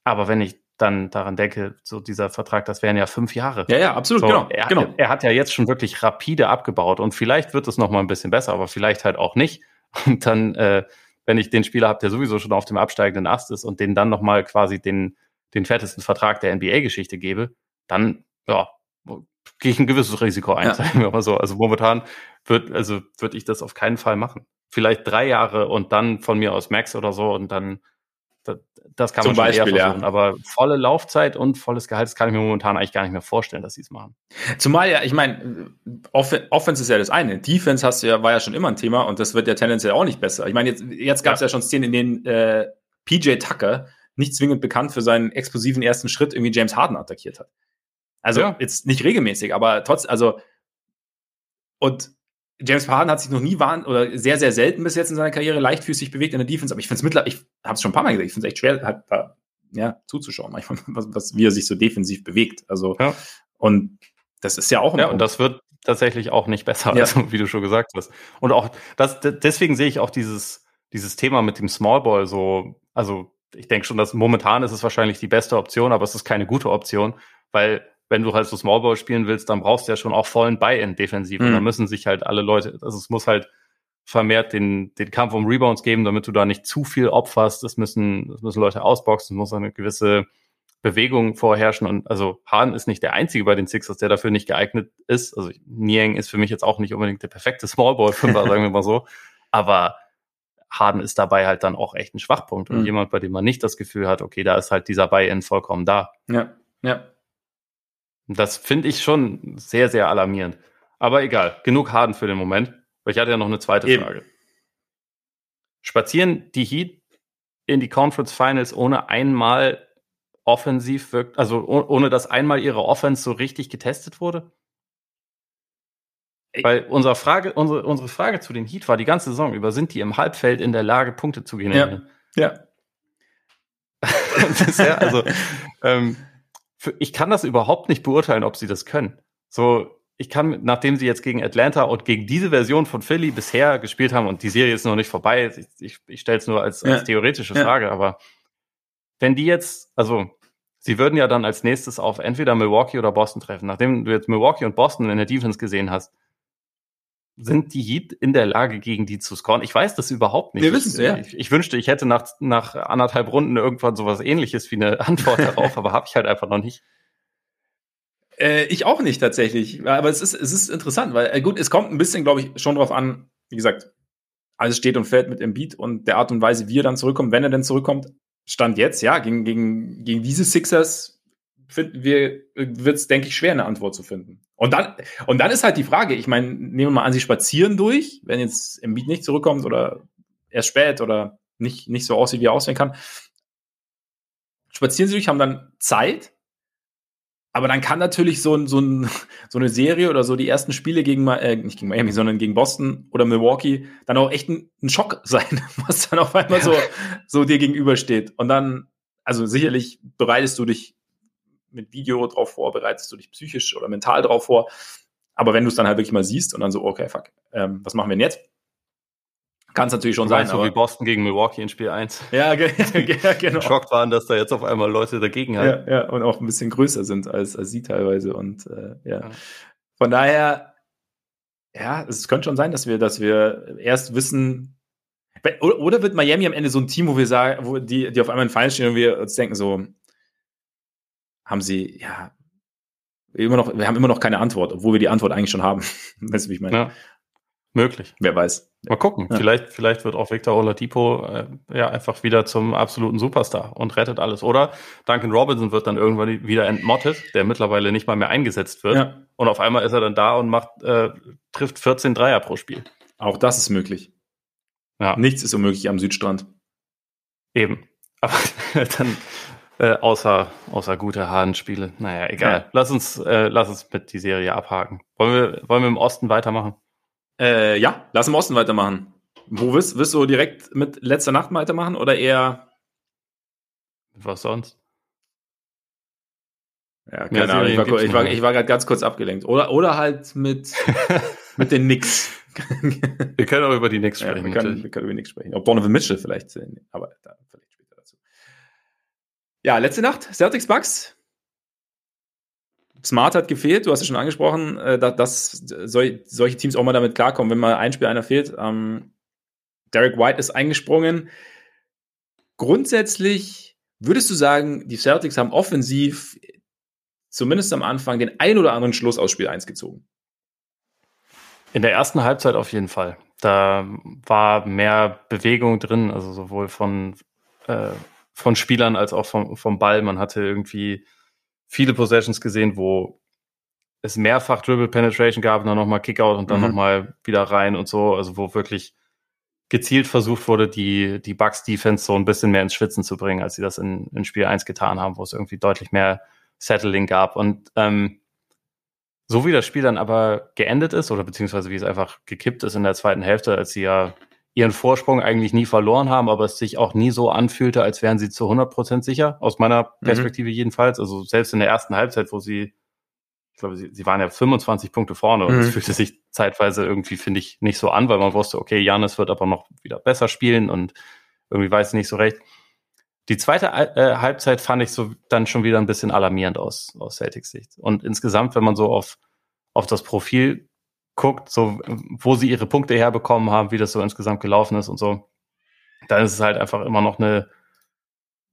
Aber wenn ich dann daran denke, so dieser Vertrag, das wären ja fünf Jahre. Ja, ja, absolut, so, genau. Er, genau. er hat ja jetzt schon wirklich rapide abgebaut und vielleicht wird es noch mal ein bisschen besser, aber vielleicht halt auch nicht. <laughs> Und dann äh, wenn ich den Spieler habe, der sowieso schon auf dem absteigenden Ast ist und den dann nochmal quasi den, den fettesten Vertrag der NBA-Geschichte gebe, dann, ja, gehe ich ein gewisses Risiko ein, ja. <laughs> sagen wir mal so. Also momentan wird, also würde ich das auf keinen Fall machen. Vielleicht drei Jahre und dann von mir aus Max oder so und dann das kann Zum man schon Beispiel, eher versuchen. Ja. Aber volle Laufzeit und volles Gehalt, das kann ich mir momentan eigentlich gar nicht mehr vorstellen, dass sie es machen. Zumal ja, ich meine, Off Offense ist ja das eine. Defense hast du ja, war ja schon immer ein Thema und das wird ja tendenziell auch nicht besser. Ich meine, jetzt, jetzt gab es ja. ja. schon Szenen, in denen äh, PJ Tucker, nicht zwingend bekannt für seinen explosiven ersten Schritt, irgendwie James Harden attackiert hat. Also ja. jetzt nicht regelmäßig, aber trotz, also und James Harden hat sich noch nie waren oder sehr, sehr selten bis jetzt in seiner Karriere leichtfüßig bewegt in der Defense, aber ich finde es mittlerweile, ich habe es schon ein paar Mal gesagt, ich finde es echt schwer, halt, ja, zuzuschauen, manchmal, <laughs> was, was, wie er sich so defensiv bewegt. Also, ja. und das ist ja auch ein Ja, Punkt. und das wird tatsächlich auch nicht besser, ja. also, wie du schon gesagt hast. Und auch, das, deswegen sehe ich auch dieses, dieses Thema mit dem Small Ball so, also, ich denke schon, dass momentan ist es wahrscheinlich die beste Option, aber es ist keine gute Option, weil wenn du halt so Smallball spielen willst, dann brauchst du ja schon auch vollen Buy-in defensiv. Mhm. Und dann müssen sich halt alle Leute, also es muss halt vermehrt den, den Kampf um Rebounds geben, damit du da nicht zu viel opferst. Es müssen, es müssen Leute ausboxen, es muss eine gewisse Bewegung vorherrschen. Und also Hahn ist nicht der Einzige bei den Sixers, der dafür nicht geeignet ist. Also Niang ist für mich jetzt auch nicht unbedingt der perfekte Smallball-Fünfer, <laughs> sagen wir mal so. Aber Harden ist dabei halt dann auch echt ein Schwachpunkt. Und mhm. jemand, bei dem man nicht das Gefühl hat, okay, da ist halt dieser Buy-in vollkommen da. Ja, ja. Das finde ich schon sehr, sehr alarmierend. Aber egal, genug Harden für den Moment, weil ich hatte ja noch eine zweite Eben. Frage. spazieren die Heat in die Conference Finals ohne einmal offensiv wirkt, also ohne dass einmal ihre Offense so richtig getestet wurde? Weil unsere Frage, unsere, unsere Frage zu den Heat war die ganze Saison über, sind die im Halbfeld in der Lage, Punkte zu generieren? Ja. ja. <laughs> Bisher, also, ähm, für, ich kann das überhaupt nicht beurteilen, ob sie das können. So, ich kann, nachdem sie jetzt gegen Atlanta und gegen diese Version von Philly bisher gespielt haben und die Serie ist noch nicht vorbei, ich, ich, ich stelle es nur als, als theoretische Frage, ja. aber wenn die jetzt, also sie würden ja dann als nächstes auf entweder Milwaukee oder Boston treffen. Nachdem du jetzt Milwaukee und Boston in der Defense gesehen hast, sind die Heat in der Lage, gegen die zu scoren? Ich weiß das überhaupt nicht. Wir wissen es, ja. Ich, ich, wünschte, ich hätte nach, nach anderthalb Runden irgendwann sowas ähnliches wie eine Antwort <laughs> darauf, aber habe ich halt einfach noch nicht. Äh, ich auch nicht tatsächlich. Aber es ist, es ist interessant, weil äh, gut, es kommt ein bisschen, glaube ich, schon drauf an, wie gesagt, alles steht und fällt mit Embiid und der Art und Weise, wie er dann zurückkommt, wenn er denn zurückkommt. Stand jetzt, ja, gegen, gegen, gegen diese Sixers finden wir, wird es, denke ich, schwer, eine Antwort zu finden. Und dann, und dann ist halt die Frage, ich meine, nehmen wir mal an, sie spazieren durch, wenn jetzt Embiid nicht zurückkommt oder erst spät oder nicht, nicht so aussieht, wie er aussehen kann. Spazieren sie durch, haben dann Zeit, aber dann kann natürlich so, ein, so, ein, <laughs> so eine Serie oder so die ersten Spiele gegen, äh, nicht gegen Miami, sondern gegen Boston oder Milwaukee dann auch echt ein, ein Schock <laughs> sein, was dann auf einmal so, so dir gegenübersteht. Und dann, also sicherlich bereitest du dich mit Video drauf vor, bereitest du dich psychisch oder mental drauf vor. Aber wenn du es dann halt wirklich mal siehst und dann so, okay, fuck, ähm, was machen wir denn jetzt? Kann es natürlich schon sein. So wie Boston gegen Milwaukee in Spiel 1. Ja, <laughs> <laughs> ja genau. Schockt waren, dass da jetzt auf einmal Leute dagegen haben. Ja, ja, und auch ein bisschen größer sind als, als sie teilweise. Und äh, ja. ja. Von daher, ja, es könnte schon sein, dass wir, dass wir erst wissen, oder wird Miami am Ende so ein Team, wo wir sagen, wo die, die auf einmal in Fallen stehen und wir uns denken, so, haben sie, ja, immer noch, wir haben immer noch keine Antwort, obwohl wir die Antwort eigentlich schon haben. <laughs> weißt du, wie ich meine? Ja. Möglich. Wer weiß. Mal gucken. Ja. Vielleicht, vielleicht wird auch Victor Oladipo äh, ja einfach wieder zum absoluten Superstar und rettet alles. Oder Duncan Robinson wird dann irgendwann wieder entmottet, der mittlerweile nicht mal mehr eingesetzt wird. Ja. Und auf einmal ist er dann da und macht, äh, trifft 14 Dreier pro Spiel. Auch das ist möglich. Ja. Nichts ist unmöglich am Südstrand. Eben. Aber <laughs> dann, äh, außer, außer gute Hahnspiele. Naja, egal. Ja. Lass uns, äh, lass uns mit die Serie abhaken. Wollen wir, wollen wir im Osten weitermachen? Äh, ja, lass im Osten weitermachen. Wo wirst, wirst du direkt mit letzter Nacht weitermachen oder eher? Was sonst? Ja, keine Ahnung. Ich war, ich war, ich war gerade ganz kurz abgelenkt. Oder, oder halt mit, <laughs> mit den Knicks. wir können auch über die Knicks sprechen. Ja, wir, können, wir können über die Knicks sprechen. Ob Donovan Mitchell vielleicht, aber da vielleicht. Ja, letzte Nacht, Celtics Bucks. Smart hat gefehlt, du hast es schon angesprochen, äh, dass solche Teams auch mal damit klarkommen, wenn mal ein Spiel einer fehlt. Ähm, Derek White ist eingesprungen. Grundsätzlich würdest du sagen, die Celtics haben offensiv zumindest am Anfang den ein oder anderen Schluss aus Spiel 1 gezogen. In der ersten Halbzeit auf jeden Fall. Da war mehr Bewegung drin, also sowohl von, äh, von Spielern als auch vom, vom Ball. Man hatte irgendwie viele Possessions gesehen, wo es mehrfach Dribble Penetration gab und dann nochmal Kickout und dann mhm. nochmal wieder rein und so, also wo wirklich gezielt versucht wurde, die, die Bucks Defense so ein bisschen mehr ins Schwitzen zu bringen, als sie das in, in Spiel 1 getan haben, wo es irgendwie deutlich mehr Settling gab. Und ähm, so wie das Spiel dann aber geendet ist, oder beziehungsweise wie es einfach gekippt ist in der zweiten Hälfte, als sie ja ihren Vorsprung eigentlich nie verloren haben, aber es sich auch nie so anfühlte, als wären sie zu 100 Prozent sicher, aus meiner mhm. Perspektive mhm. jedenfalls. Also selbst in der ersten Halbzeit, wo sie, ich glaube, sie, sie waren ja 25 Punkte vorne und es mhm. fühlte sich zeitweise irgendwie, finde ich, nicht so an, weil man wusste, okay, Janis wird aber noch wieder besser spielen und irgendwie weiß ich nicht so recht. Die zweite äh, Halbzeit fand ich so dann schon wieder ein bisschen alarmierend aus, aus Celtics Sicht. Und insgesamt, wenn man so auf, auf das Profil guckt, so wo sie ihre Punkte herbekommen haben, wie das so insgesamt gelaufen ist und so, dann ist es halt einfach immer noch eine,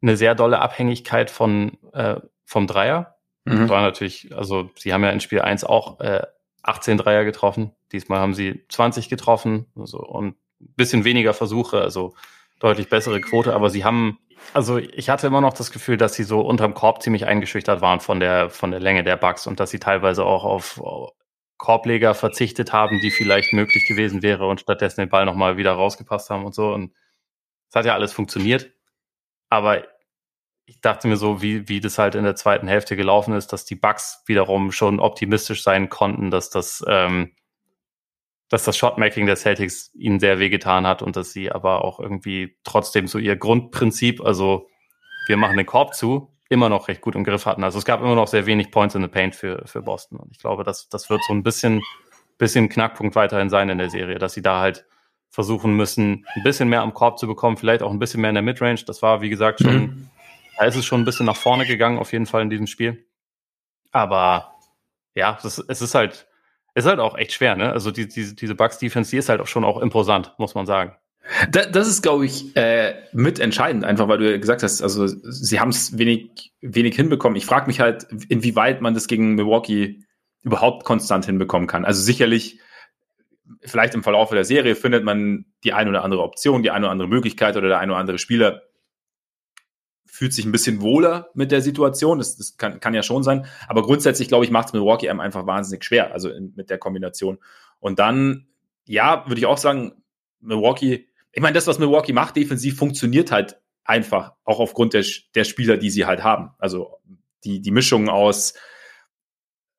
eine sehr dolle Abhängigkeit von äh, vom Dreier. Mhm. War natürlich, also sie haben ja in Spiel 1 auch äh, 18 Dreier getroffen. Diesmal haben sie 20 getroffen also, und ein bisschen weniger Versuche, also deutlich bessere Quote, aber sie haben, also ich hatte immer noch das Gefühl, dass sie so unterm Korb ziemlich eingeschüchtert waren von der, von der Länge der Bugs und dass sie teilweise auch auf, Korbleger verzichtet haben, die vielleicht möglich gewesen wäre und stattdessen den Ball nochmal wieder rausgepasst haben und so. Und es hat ja alles funktioniert. Aber ich dachte mir so, wie, wie das halt in der zweiten Hälfte gelaufen ist, dass die Bugs wiederum schon optimistisch sein konnten, dass das, ähm, dass das Shotmaking der Celtics ihnen sehr wehgetan hat und dass sie aber auch irgendwie trotzdem so ihr Grundprinzip, also wir machen den Korb zu, immer noch recht gut im Griff hatten. Also es gab immer noch sehr wenig Points in the Paint für, für Boston. Und ich glaube, das, das wird so ein bisschen, bisschen Knackpunkt weiterhin sein in der Serie, dass sie da halt versuchen müssen, ein bisschen mehr am Korb zu bekommen, vielleicht auch ein bisschen mehr in der Midrange. Das war, wie gesagt, schon, mhm. da ist es schon ein bisschen nach vorne gegangen, auf jeden Fall in diesem Spiel. Aber ja, das, es ist halt, ist halt auch echt schwer, ne? Also die, diese, diese Bucks-Defense, die ist halt auch schon auch imposant, muss man sagen. Da, das ist, glaube ich, äh, mit entscheidend, einfach weil du gesagt hast, also sie haben es wenig, wenig hinbekommen. Ich frage mich halt, inwieweit man das gegen Milwaukee überhaupt konstant hinbekommen kann. Also sicherlich, vielleicht im Verlauf der Serie findet man die eine oder andere Option, die eine oder andere Möglichkeit oder der eine oder andere Spieler fühlt sich ein bisschen wohler mit der Situation. Das, das kann, kann ja schon sein. Aber grundsätzlich, glaube ich, macht es Milwaukee einem einfach wahnsinnig schwer, also in, mit der Kombination. Und dann, ja, würde ich auch sagen, Milwaukee ich meine, das, was Milwaukee macht, defensiv funktioniert halt einfach, auch aufgrund der, der Spieler, die sie halt haben. Also die, die Mischung aus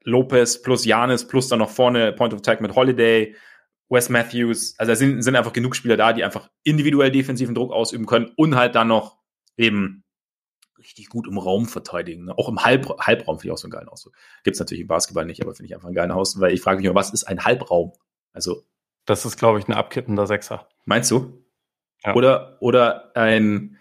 Lopez plus Janis plus dann noch vorne Point of Attack mit Holiday, Wes Matthews. Also da sind, sind einfach genug Spieler da, die einfach individuell defensiven Druck ausüben können und halt dann noch eben richtig gut im Raum verteidigen. Ne? Auch im Halb, Halbraum finde ich auch so einen geilen Ausdruck. Gibt es natürlich im Basketball nicht, aber finde ich einfach einen geilen Ausdruck, weil ich frage mich immer, was ist ein Halbraum? Also. Das ist, glaube ich, ein abkippender Sechser. Meinst du? Ja. Oder, oder ein,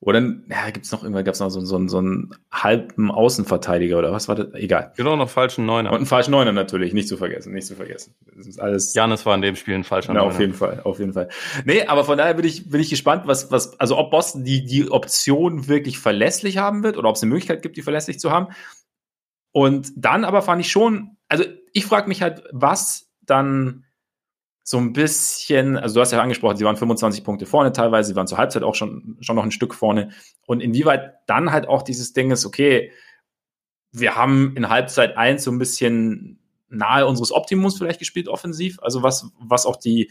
oder ja, gibt es noch irgendwann, gab es noch so, so, so einen halben Außenverteidiger oder was war das? Egal. Genau, noch falschen Neuner. Und einen falschen Neuner natürlich, nicht zu vergessen, nicht zu vergessen. Das ist alles. Janis war in dem Spiel ein falscher Neuner. Auf jeden Fall, auf jeden Fall. Nee, aber von daher bin ich, bin ich gespannt, was, was, also ob Boston die, die Option wirklich verlässlich haben wird oder ob es eine Möglichkeit gibt, die verlässlich zu haben. Und dann aber fand ich schon, also ich frage mich halt, was dann so ein bisschen, also du hast ja angesprochen, sie waren 25 Punkte vorne teilweise, sie waren zur Halbzeit auch schon, schon noch ein Stück vorne. Und inwieweit dann halt auch dieses Ding ist, okay, wir haben in Halbzeit eins so ein bisschen nahe unseres Optimums vielleicht gespielt offensiv, also was, was auch die,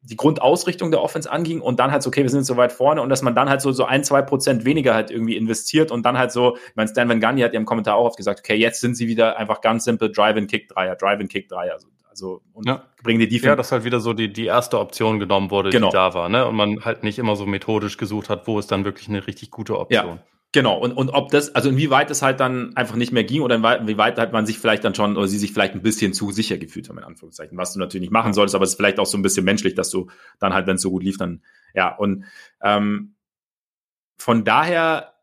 die Grundausrichtung der Offense anging und dann halt so, okay, wir sind so weit vorne und dass man dann halt so, so ein, zwei Prozent weniger halt irgendwie investiert und dann halt so, ich meine, Stan Van Gundy hat ja im Kommentar auch oft gesagt, okay, jetzt sind sie wieder einfach ganz simpel Drive-and-Kick-Dreier, Drive-and-Kick-Dreier, also also und ja. bringen die Defense. Ja, dass halt wieder so die, die erste Option genommen wurde, genau. die da war, ne? Und man halt nicht immer so methodisch gesucht hat, wo ist dann wirklich eine richtig gute Option. Ja. Genau, und, und ob das, also inwieweit es halt dann einfach nicht mehr ging oder inwieweit halt man sich vielleicht dann schon oder sie sich vielleicht ein bisschen zu sicher gefühlt haben, in Anführungszeichen, was du natürlich nicht machen solltest, aber es ist vielleicht auch so ein bisschen menschlich, dass du dann halt, wenn es so gut lief, dann, ja, und ähm, von daher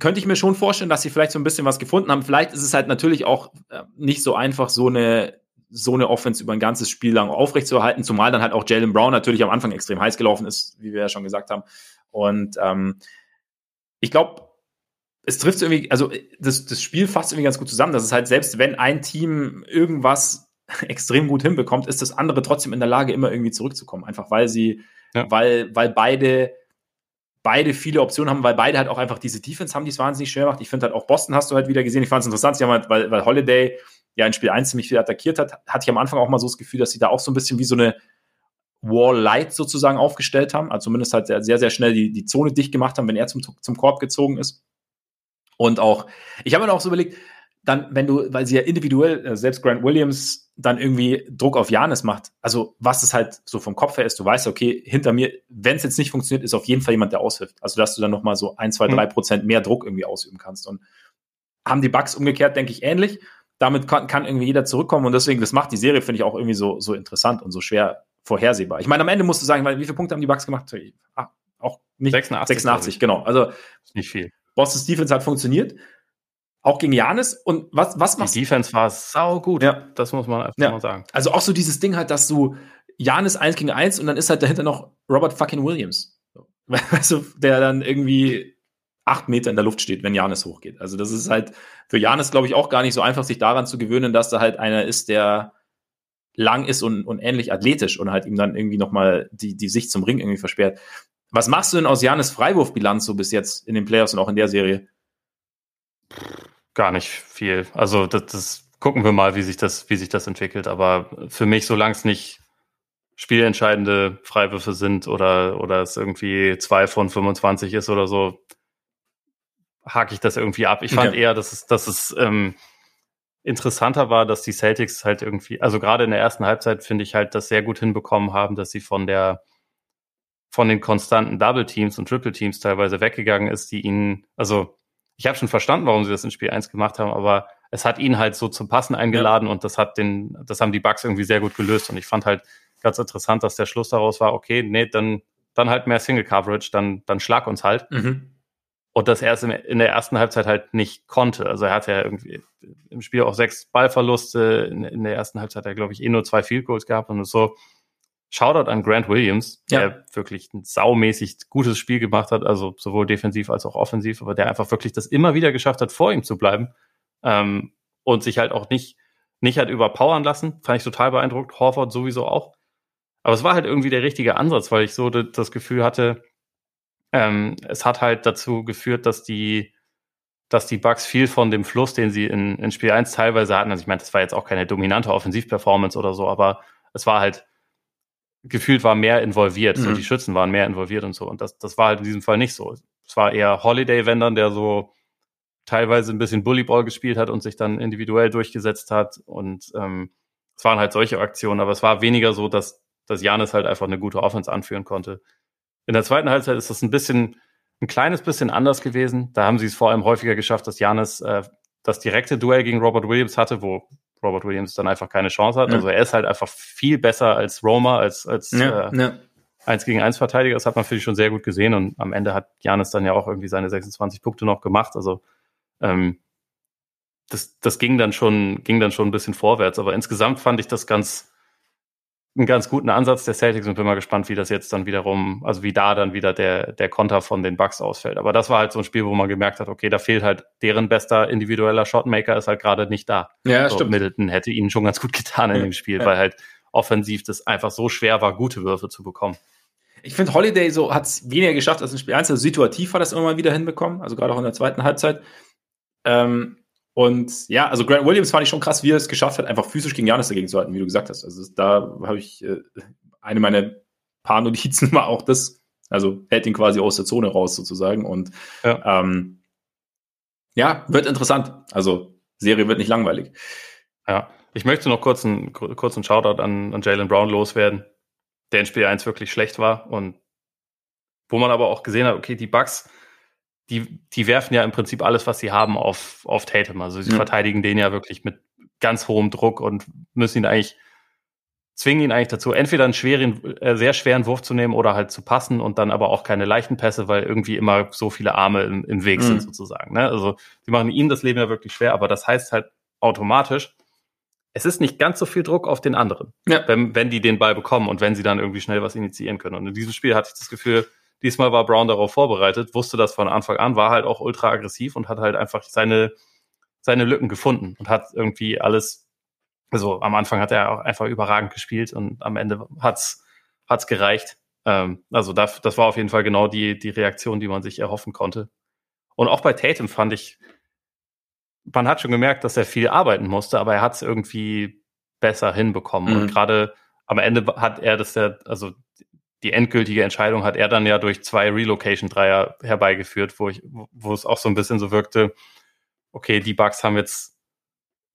könnte ich mir schon vorstellen, dass sie vielleicht so ein bisschen was gefunden haben. Vielleicht ist es halt natürlich auch äh, nicht so einfach, so eine so eine Offense über ein ganzes Spiel lang aufrechtzuerhalten, zumal dann halt auch Jalen Brown natürlich am Anfang extrem heiß gelaufen ist, wie wir ja schon gesagt haben. Und ähm, ich glaube, es trifft irgendwie, also das, das Spiel fasst irgendwie ganz gut zusammen, dass es halt selbst wenn ein Team irgendwas <laughs> extrem gut hinbekommt, ist das andere trotzdem in der Lage, immer irgendwie zurückzukommen. Einfach weil sie, ja. weil, weil beide beide viele Optionen haben, weil beide halt auch einfach diese Defense haben, die es wahnsinnig schwer macht. Ich finde halt auch Boston hast du halt wieder gesehen. Ich fand es interessant, sie haben halt, weil, weil Holiday ja in Spiel 1 ziemlich viel attackiert hat, hatte ich am Anfang auch mal so das Gefühl, dass sie da auch so ein bisschen wie so eine Wall Light sozusagen aufgestellt haben. Also zumindest halt sehr, sehr schnell die, die Zone dicht gemacht haben, wenn er zum, zum Korb gezogen ist. Und auch, ich habe mir auch so überlegt, dann, wenn du, weil sie ja individuell, äh, selbst Grant Williams dann irgendwie Druck auf Janis macht, also was es halt so vom Kopf her ist, du weißt, okay, hinter mir, wenn es jetzt nicht funktioniert, ist auf jeden Fall jemand, der aushilft. Also, dass du dann nochmal so ein, zwei, drei Prozent mehr Druck irgendwie ausüben kannst. Und haben die Bugs umgekehrt, denke ich, ähnlich damit kann, kann irgendwie jeder zurückkommen und deswegen, das macht die Serie, finde ich, auch irgendwie so, so interessant und so schwer vorhersehbar. Ich meine, am Ende musst du sagen, weil, wie viele Punkte haben die Bugs gemacht? Ah, auch nicht 86, 86 genau. Also nicht viel. Boston's Defense hat funktioniert. Auch gegen Janis. Und was, was machst Die Defense war sau gut. Ja. Das muss man einfach ja. mal sagen. Also auch so dieses Ding halt, dass du Janis 1 gegen 1 und dann ist halt dahinter noch Robert fucking Williams. <laughs> Also, der dann irgendwie acht Meter in der Luft steht, wenn Janis hochgeht. Also das ist halt für Janis, glaube ich, auch gar nicht so einfach, sich daran zu gewöhnen, dass da halt einer ist, der lang ist und, und ähnlich athletisch und halt ihm dann irgendwie nochmal die, die Sicht zum Ring irgendwie versperrt. Was machst du denn aus Janis Freiwurfbilanz so bis jetzt in den Playoffs und auch in der Serie? Gar nicht viel. Also das, das gucken wir mal, wie sich das, wie sich das entwickelt. Aber für mich, solange es nicht spielentscheidende Freiwürfe sind oder, oder es irgendwie zwei von 25 ist oder so, hake ich das irgendwie ab. Ich fand okay. eher, dass es, dass es ähm, interessanter war, dass die Celtics halt irgendwie, also gerade in der ersten Halbzeit finde ich halt das sehr gut hinbekommen haben, dass sie von der von den konstanten Double Teams und Triple Teams teilweise weggegangen ist, die ihnen, also ich habe schon verstanden, warum sie das in Spiel 1 gemacht haben, aber es hat ihn halt so zum Passen eingeladen ja. und das hat den, das haben die Bugs irgendwie sehr gut gelöst. Und ich fand halt ganz interessant, dass der Schluss daraus war, okay, nee, dann, dann halt mehr Single Coverage, dann, dann schlag uns halt. Mhm. Und das erst in der ersten Halbzeit halt nicht konnte. Also er hatte ja irgendwie im Spiel auch sechs Ballverluste. In, der ersten Halbzeit hat er, glaube ich, eh nur zwei Field Goals gehabt und so. Shoutout an Grant Williams, ja. der wirklich ein saumäßig gutes Spiel gemacht hat, also sowohl defensiv als auch offensiv, aber der einfach wirklich das immer wieder geschafft hat, vor ihm zu bleiben ähm, und sich halt auch nicht, nicht hat überpowern lassen. Fand ich total beeindruckt. Horford sowieso auch. Aber es war halt irgendwie der richtige Ansatz, weil ich so das Gefühl hatte, ähm, es hat halt dazu geführt, dass die, dass die Bugs viel von dem Fluss, den sie in, in Spiel 1 teilweise hatten, also ich meine, das war jetzt auch keine dominante Offensivperformance oder so, aber es war halt, gefühlt war mehr involviert, mhm. so die Schützen waren mehr involviert und so. Und das, das war halt in diesem Fall nicht so. Es war eher Holiday-Wendern, der so teilweise ein bisschen Bullyball gespielt hat und sich dann individuell durchgesetzt hat. Und ähm, es waren halt solche Aktionen, aber es war weniger so, dass, dass Janis halt einfach eine gute Offense anführen konnte. In der zweiten Halbzeit ist das ein bisschen, ein kleines bisschen anders gewesen. Da haben sie es vor allem häufiger geschafft, dass Janis äh, das direkte Duell gegen Robert Williams hatte, wo Robert Williams dann einfach keine Chance hat. Ja. Also er ist halt einfach viel besser als Roma, als, als ja, äh, ja. 1 gegen 1 Verteidiger. Das hat man für dich schon sehr gut gesehen und am Ende hat Janis dann ja auch irgendwie seine 26 Punkte noch gemacht. Also ähm, das, das ging dann schon, ging dann schon ein bisschen vorwärts. Aber insgesamt fand ich das ganz, einen ganz guten Ansatz der Celtics und bin mal gespannt, wie das jetzt dann wiederum, also wie da dann wieder der, der Konter von den Bucks ausfällt. Aber das war halt so ein Spiel, wo man gemerkt hat, okay, da fehlt halt deren bester individueller Shotmaker ist halt gerade nicht da. Ja, so, stimmt. Middleton hätte ihnen schon ganz gut getan in dem Spiel, ja. weil halt offensiv das einfach so schwer war, gute Würfe zu bekommen. Ich finde, Holiday so hat es weniger geschafft als in Spiel 1. Also situativ hat das immer mal wieder hinbekommen, also gerade auch in der zweiten Halbzeit. Ähm, und ja, also Grant Williams fand ich schon krass, wie er es geschafft hat, einfach physisch gegen Janis dagegen zu halten, wie du gesagt hast. Also da habe ich äh, eine meiner paar Notizen <laughs> war auch das, also hält ihn quasi aus der Zone raus sozusagen. Und ja, ähm, ja wird interessant. Also Serie wird nicht langweilig. Ja, ich möchte noch kurz einen kurzen Shoutout an, an Jalen Brown loswerden, der in Spiel 1 wirklich schlecht war und wo man aber auch gesehen hat, okay, die Bugs die, die werfen ja im Prinzip alles, was sie haben, auf, auf Tatum. Also sie mhm. verteidigen den ja wirklich mit ganz hohem Druck und müssen ihn eigentlich, zwingen ihn eigentlich dazu, entweder einen schweren, äh, sehr schweren Wurf zu nehmen oder halt zu passen und dann aber auch keine leichten Pässe, weil irgendwie immer so viele Arme im, im Weg mhm. sind sozusagen. Ne? Also sie machen ihnen das Leben ja wirklich schwer, aber das heißt halt automatisch, es ist nicht ganz so viel Druck auf den anderen, ja. wenn, wenn die den Ball bekommen und wenn sie dann irgendwie schnell was initiieren können. Und in diesem Spiel hatte ich das Gefühl, Diesmal war Brown darauf vorbereitet, wusste das von Anfang an, war halt auch ultra aggressiv und hat halt einfach seine, seine Lücken gefunden und hat irgendwie alles, also am Anfang hat er auch einfach überragend gespielt und am Ende hat's, hat's gereicht. Ähm, also das, das war auf jeden Fall genau die, die Reaktion, die man sich erhoffen konnte. Und auch bei Tatum fand ich, man hat schon gemerkt, dass er viel arbeiten musste, aber er hat es irgendwie besser hinbekommen. Mhm. Und gerade am Ende hat er das ja, also die endgültige Entscheidung hat er dann ja durch zwei Relocation-Dreier herbeigeführt, wo ich, wo es auch so ein bisschen so wirkte, okay, die Bugs haben jetzt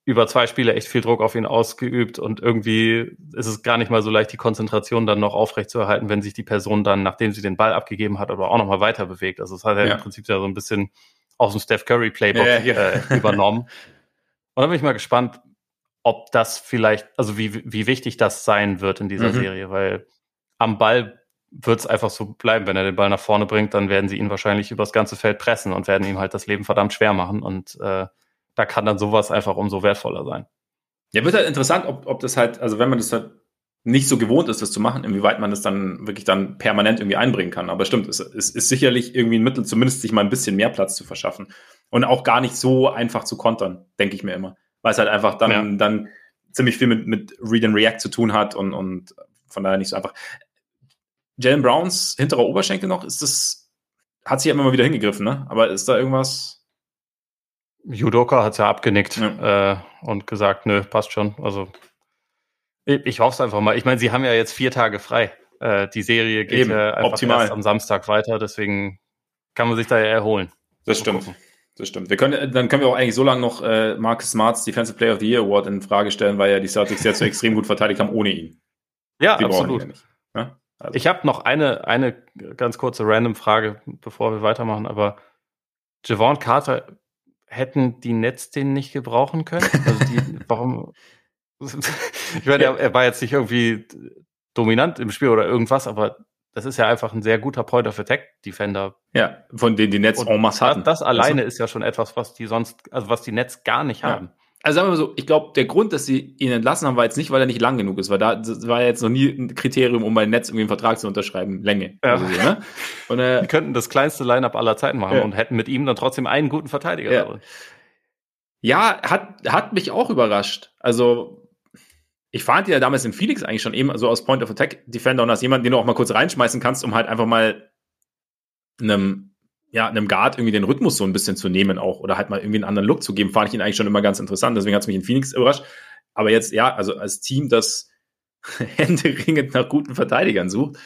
über zwei Spiele echt viel Druck auf ihn ausgeübt und irgendwie ist es gar nicht mal so leicht, die Konzentration dann noch aufrechtzuerhalten, wenn sich die Person dann, nachdem sie den Ball abgegeben hat, aber auch nochmal weiter bewegt. Also es hat ja, ja. im Prinzip ja so ein bisschen aus dem Steph Curry Playbook ja, ja. Äh, übernommen. Und dann bin ich mal gespannt, ob das vielleicht, also wie, wie wichtig das sein wird in dieser mhm. Serie, weil am Ball wird es einfach so bleiben. Wenn er den Ball nach vorne bringt, dann werden sie ihn wahrscheinlich übers ganze Feld pressen und werden ihm halt das Leben verdammt schwer machen. Und äh, da kann dann sowas einfach umso wertvoller sein. Ja, wird halt interessant, ob, ob das halt, also wenn man das halt nicht so gewohnt ist, das zu machen, inwieweit man das dann wirklich dann permanent irgendwie einbringen kann. Aber stimmt, es, es ist sicherlich irgendwie ein Mittel, zumindest sich mal ein bisschen mehr Platz zu verschaffen. Und auch gar nicht so einfach zu kontern, denke ich mir immer. Weil es halt einfach dann, ja. dann ziemlich viel mit, mit Read and React zu tun hat und, und von daher nicht so einfach. Jalen Browns hinterer Oberschenkel noch, ist das, hat sich ja immer mal wieder hingegriffen, ne? Aber ist da irgendwas? Judoka hat ja abgenickt ja. Äh, und gesagt, nö, passt schon. Also Ich hoffe es einfach mal. Ich meine, sie haben ja jetzt vier Tage frei. Äh, die Serie geht Eben, ja einfach optimal. erst am Samstag weiter, deswegen kann man sich da ja erholen. Das stimmt. Gucken. Das stimmt. Wir können, dann können wir auch eigentlich so lange noch äh, Marcus Smarts Defensive Player of the Year Award in Frage stellen, weil ja die Celtics jetzt so <laughs> extrem gut verteidigt haben ohne ihn. Ja, die absolut. Ja? Also. Ich habe noch eine, eine ganz kurze random Frage, bevor wir weitermachen, aber Javon Carter hätten die Nets den nicht gebrauchen können? Also die, <laughs> warum? ich meine, er, er war jetzt nicht irgendwie dominant im Spiel oder irgendwas, aber das ist ja einfach ein sehr guter Point of Attack Defender. Ja, von denen die Nets en masse hatten. Das, das alleine also, ist ja schon etwas, was die sonst, also was die Nets gar nicht ja. haben. Also sagen wir mal so, ich glaube, der Grund, dass sie ihn entlassen haben, war jetzt nicht, weil er nicht lang genug ist, weil da das war jetzt noch nie ein Kriterium, um bei Netz irgendwie einen Vertrag zu unterschreiben, Länge. Ja. Also so, ne? und, äh, die könnten das kleinste Lineup aller Zeiten machen ja. und hätten mit ihm dann trotzdem einen guten Verteidiger. Ja, ja hat, hat mich auch überrascht. Also ich fand ja damals in Phoenix eigentlich schon eben so aus Point of Attack Defender und als jemand, den du auch mal kurz reinschmeißen kannst, um halt einfach mal einem, ja, einem Guard irgendwie den Rhythmus so ein bisschen zu nehmen auch oder halt mal irgendwie einen anderen Look zu geben, fand ich ihn eigentlich schon immer ganz interessant. Deswegen hat es mich in Phoenix überrascht. Aber jetzt, ja, also als Team, das <laughs> händeringend nach guten Verteidigern sucht,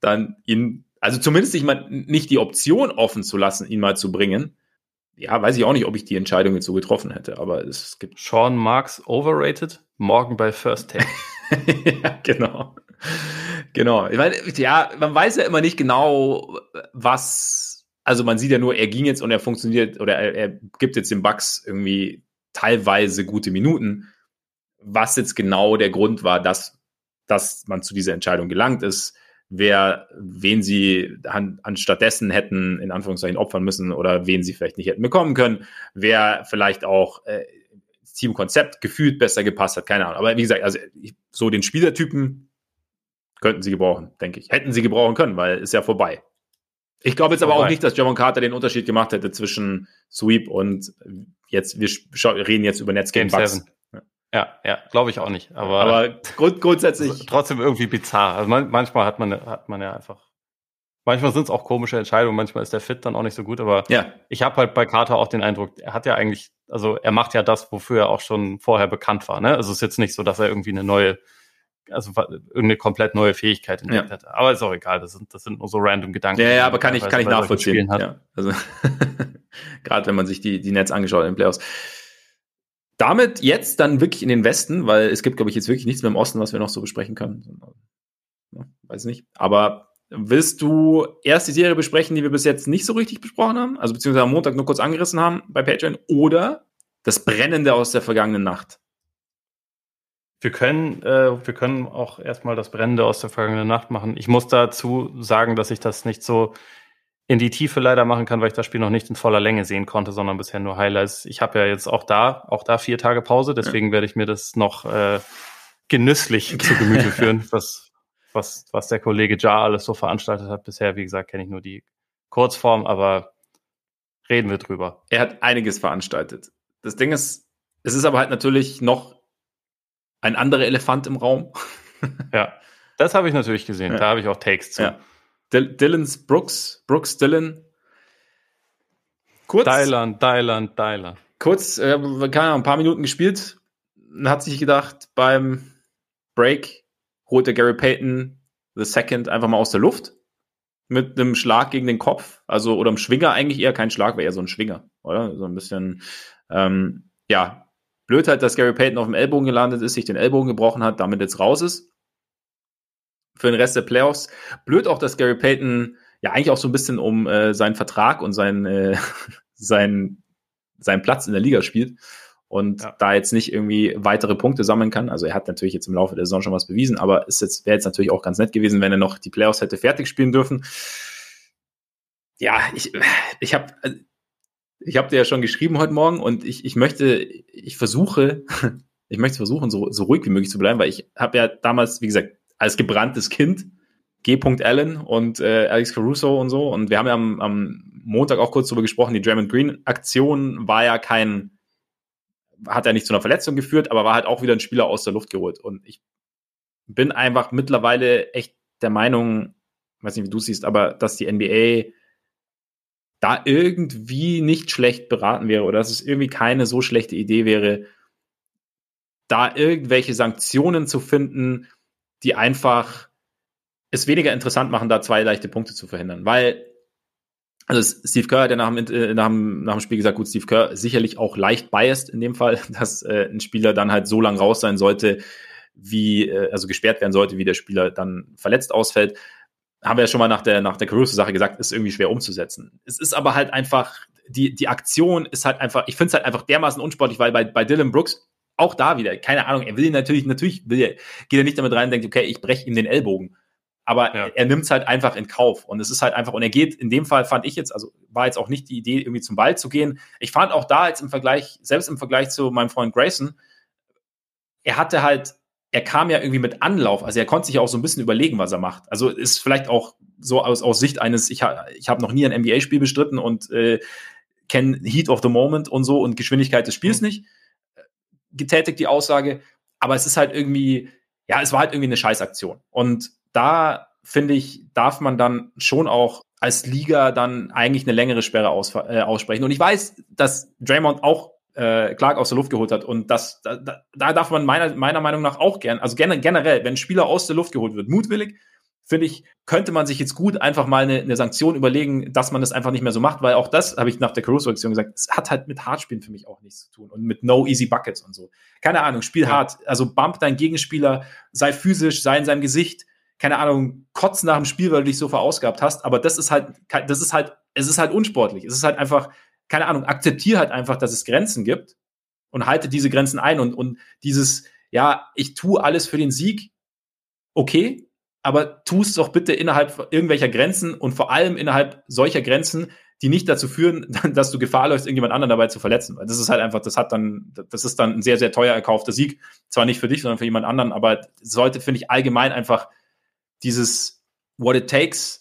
dann ihn, also zumindest sich mal nicht die Option offen zu lassen, ihn mal zu bringen, ja, weiß ich auch nicht, ob ich die Entscheidung jetzt so getroffen hätte, aber es gibt. Sean Marks overrated, morgen bei First Take. <laughs> ja, genau. Genau. Ich meine, ja, man weiß ja immer nicht genau, was, also man sieht ja nur, er ging jetzt und er funktioniert oder er, er gibt jetzt den Bugs irgendwie teilweise gute Minuten. Was jetzt genau der Grund war, dass, dass man zu dieser Entscheidung gelangt ist, wer, wen sie an, anstattdessen hätten in Anführungszeichen opfern müssen oder wen sie vielleicht nicht hätten bekommen können, wer vielleicht auch äh, Teamkonzept gefühlt besser gepasst hat, keine Ahnung. Aber wie gesagt, also so den Spielertypen könnten sie gebrauchen, denke ich. Hätten sie gebrauchen können, weil ist ja vorbei. Ich glaube jetzt aber auch nicht, dass Javon Carter den Unterschied gemacht hätte zwischen Sweep und jetzt, wir reden jetzt über Nets Game Bucks. Ja, ja, glaube ich auch nicht. Aber, aber grund, grundsätzlich. <laughs> Trotzdem irgendwie bizarr. Also man, manchmal hat man, hat man ja einfach. Manchmal sind es auch komische Entscheidungen, manchmal ist der Fit dann auch nicht so gut, aber ja. ich habe halt bei Carter auch den Eindruck, er hat ja eigentlich, also er macht ja das, wofür er auch schon vorher bekannt war. Ne? Also es ist jetzt nicht so, dass er irgendwie eine neue, also irgendeine komplett neue Fähigkeit entdeckt ja. hätte. Aber ist auch egal, das sind, das sind nur so random Gedanken. Ja, ja, aber kann ich, kann ich nachvollziehen. Ja. Also <laughs> gerade wenn man sich die, die Nets angeschaut hat in den Playoffs damit jetzt dann wirklich in den Westen, weil es gibt, glaube ich, jetzt wirklich nichts mehr im Osten, was wir noch so besprechen können. Ja, weiß nicht. Aber willst du erst die Serie besprechen, die wir bis jetzt nicht so richtig besprochen haben? Also beziehungsweise am Montag nur kurz angerissen haben bei Patreon oder das Brennende aus der vergangenen Nacht? Wir können, äh, wir können auch erstmal das Brennende aus der vergangenen Nacht machen. Ich muss dazu sagen, dass ich das nicht so in die Tiefe leider machen kann, weil ich das Spiel noch nicht in voller Länge sehen konnte, sondern bisher nur Highlights. Ich habe ja jetzt auch da, auch da vier Tage Pause, deswegen ja. werde ich mir das noch äh, genüsslich <laughs> zu Gemüte führen, was, was, was der Kollege Jar alles so veranstaltet hat. Bisher, wie gesagt, kenne ich nur die Kurzform, aber reden wir drüber. Er hat einiges veranstaltet. Das Ding ist, es ist aber halt natürlich noch ein anderer Elefant im Raum. <laughs> ja, das habe ich natürlich gesehen. Ja. Da habe ich auch Takes zu. Ja. Dylans Brooks, Brooks Dylan. Kurz. Dylan, Dylan, Dylan. Kurz, äh, keine Ahnung, ein paar Minuten gespielt, hat sich gedacht, beim Break holt der Gary Payton the Second einfach mal aus der Luft mit einem Schlag gegen den Kopf, also oder einem Schwinger eigentlich eher kein Schlag, wäre eher so ein Schwinger, oder? So ein bisschen, ähm, ja, blöd halt, dass Gary Payton auf dem Ellbogen gelandet ist, sich den Ellbogen gebrochen hat, damit jetzt raus ist für den Rest der Playoffs. Blöd auch, dass Gary Payton ja eigentlich auch so ein bisschen um äh, seinen Vertrag und seinen, äh, <laughs> seinen, seinen Platz in der Liga spielt und ja. da jetzt nicht irgendwie weitere Punkte sammeln kann. Also er hat natürlich jetzt im Laufe der Saison schon was bewiesen, aber ist jetzt wäre jetzt natürlich auch ganz nett gewesen, wenn er noch die Playoffs hätte fertig spielen dürfen. Ja, ich ich habe ich habe dir ja schon geschrieben heute Morgen und ich ich möchte ich versuche <laughs> ich möchte versuchen so so ruhig wie möglich zu bleiben, weil ich habe ja damals wie gesagt als gebranntes Kind. G. Allen und äh, Alex Caruso und so. Und wir haben ja am, am Montag auch kurz darüber gesprochen, die Draymond Green-Aktion war ja kein, hat ja nicht zu einer Verletzung geführt, aber war halt auch wieder ein Spieler aus der Luft geholt. Und ich bin einfach mittlerweile echt der Meinung, weiß nicht, wie du siehst, aber dass die NBA da irgendwie nicht schlecht beraten wäre oder dass es irgendwie keine so schlechte Idee wäre, da irgendwelche Sanktionen zu finden, die einfach es weniger interessant machen, da zwei leichte Punkte zu verhindern. Weil, also Steve Kerr hat ja nach dem, äh, nach, dem, nach dem Spiel gesagt, gut, Steve Kerr sicherlich auch leicht biased in dem Fall, <laughs> dass äh, ein Spieler dann halt so lang raus sein sollte, wie, äh, also gesperrt werden sollte, wie der Spieler dann verletzt ausfällt. Haben wir ja schon mal nach der, nach der Caruso-Sache gesagt, ist irgendwie schwer umzusetzen. Es ist aber halt einfach, die, die Aktion ist halt einfach, ich finde es halt einfach dermaßen unsportlich, weil bei, bei Dylan Brooks auch da wieder, keine Ahnung, er will natürlich, natürlich will er, geht er nicht damit rein und denkt, okay, ich breche ihm den Ellbogen. Aber ja. er nimmt es halt einfach in Kauf. Und es ist halt einfach, und er geht, in dem Fall fand ich jetzt, also war jetzt auch nicht die Idee, irgendwie zum Ball zu gehen. Ich fand auch da jetzt im Vergleich, selbst im Vergleich zu meinem Freund Grayson, er hatte halt, er kam ja irgendwie mit Anlauf, also er konnte sich auch so ein bisschen überlegen, was er macht. Also ist vielleicht auch so aus, aus Sicht eines, ich, ha, ich habe noch nie ein NBA-Spiel bestritten und äh, kenne Heat of the Moment und so und Geschwindigkeit des Spiels mhm. nicht getätigt, die Aussage. Aber es ist halt irgendwie, ja, es war halt irgendwie eine Scheißaktion. Und da, finde ich, darf man dann schon auch als Liga dann eigentlich eine längere Sperre aus, äh, aussprechen. Und ich weiß, dass Draymond auch äh, Clark aus der Luft geholt hat. Und das, da, da darf man meiner, meiner Meinung nach auch gern, also generell, wenn ein Spieler aus der Luft geholt wird, mutwillig, finde ich, könnte man sich jetzt gut einfach mal eine, eine Sanktion überlegen, dass man das einfach nicht mehr so macht, weil auch das habe ich nach der Caruso-Aktion gesagt, es hat halt mit Hartspielen für mich auch nichts zu tun und mit No Easy Buckets und so. Keine Ahnung, spiel ja. hart, also bump deinen Gegenspieler, sei physisch, sei in seinem Gesicht, keine Ahnung, kotz nach dem Spiel, weil du dich so verausgabt hast, aber das ist halt, das ist halt, es ist halt unsportlich. Es ist halt einfach, keine Ahnung, akzeptier halt einfach, dass es Grenzen gibt und halte diese Grenzen ein und, und dieses, ja, ich tue alles für den Sieg, okay, aber tu es doch bitte innerhalb irgendwelcher Grenzen und vor allem innerhalb solcher Grenzen, die nicht dazu führen, <laughs> dass du Gefahr läufst, irgendjemand anderen dabei zu verletzen. Weil das ist halt einfach, das hat dann, das ist dann ein sehr, sehr teuer erkaufter Sieg. Zwar nicht für dich, sondern für jemand anderen, aber sollte, finde ich, allgemein einfach dieses What it takes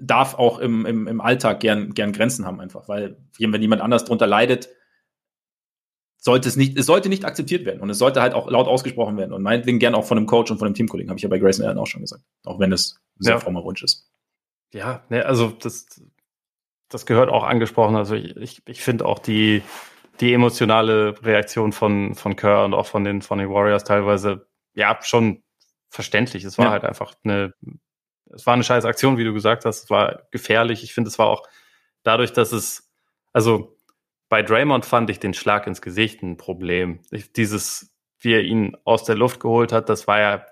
darf auch im, im, im Alltag gern, gern Grenzen haben einfach, weil wenn jemand anders drunter leidet, sollte es nicht, es sollte nicht akzeptiert werden und es sollte halt auch laut ausgesprochen werden und meinetwegen gern auch von einem Coach und von einem Teamkollegen, habe ich ja bei Grayson Allen auch schon gesagt, auch wenn es ein sehr ja. frommer Wunsch ist. Ja, ne, also das, das gehört auch angesprochen. Also ich, ich, ich finde auch die, die emotionale Reaktion von, von Kerr und auch von den, von den Warriors teilweise, ja, schon verständlich. Es war ja. halt einfach eine, es war eine scheiß Aktion, wie du gesagt hast. Es war gefährlich. Ich finde, es war auch dadurch, dass es, also bei Draymond fand ich den Schlag ins Gesicht ein Problem. Ich, dieses, wie er ihn aus der Luft geholt hat, das war ja,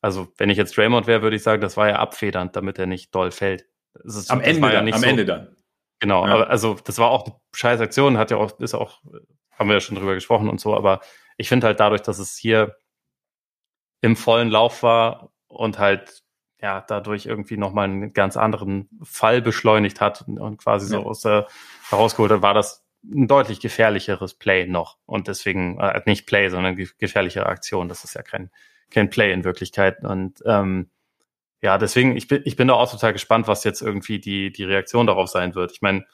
also wenn ich jetzt Draymond wäre, würde ich sagen, das war ja abfedernd, damit er nicht doll fällt. Ist, am Ende, ja dann, am so, Ende dann. Genau, ja. aber also das war auch eine scheiß Aktion, hat ja auch, ist auch, haben wir ja schon drüber gesprochen und so, aber ich finde halt dadurch, dass es hier im vollen Lauf war und halt ja dadurch irgendwie nochmal einen ganz anderen Fall beschleunigt hat und, und quasi so aus der herausgeholt hat, war das ein deutlich gefährlicheres Play noch. Und deswegen, äh, nicht Play, sondern gefährlichere Aktion. Das ist ja kein, kein Play in Wirklichkeit. Und ähm, ja, deswegen, ich bin, ich bin da auch total gespannt, was jetzt irgendwie die, die Reaktion darauf sein wird. Ich meine,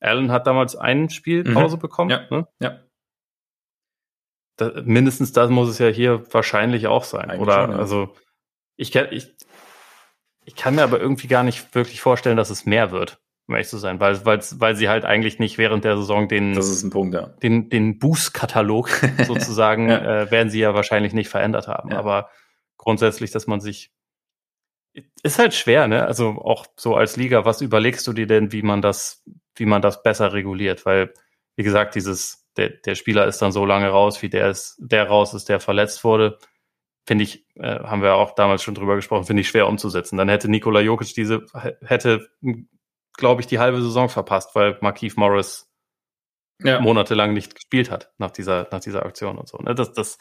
Allen hat damals ein Spiel mhm. Pause mhm. bekommen. Ja. Ne? ja. Da, mindestens das muss es ja hier wahrscheinlich auch sein. Eigentlich Oder schon, ja. also ich, ich, ich kann mir aber irgendwie gar nicht wirklich vorstellen, dass es mehr wird um ehrlich zu sein, weil, weil, weil sie halt eigentlich nicht während der Saison den, das ist ein Punkt, ja. den, den Boost-Katalog <laughs> sozusagen, ja. äh, werden sie ja wahrscheinlich nicht verändert haben. Ja. Aber grundsätzlich, dass man sich, ist halt schwer, ne? Also auch so als Liga, was überlegst du dir denn, wie man das, wie man das besser reguliert? Weil, wie gesagt, dieses, der, der Spieler ist dann so lange raus, wie der ist, der raus ist, der verletzt wurde finde ich, äh, haben wir auch damals schon drüber gesprochen, finde ich schwer umzusetzen. Dann hätte Nikola Jokic diese, hätte glaube ich, die halbe Saison verpasst, weil Markeith Morris ja. monatelang nicht gespielt hat nach dieser, nach dieser Aktion und so. Ne? Das, das,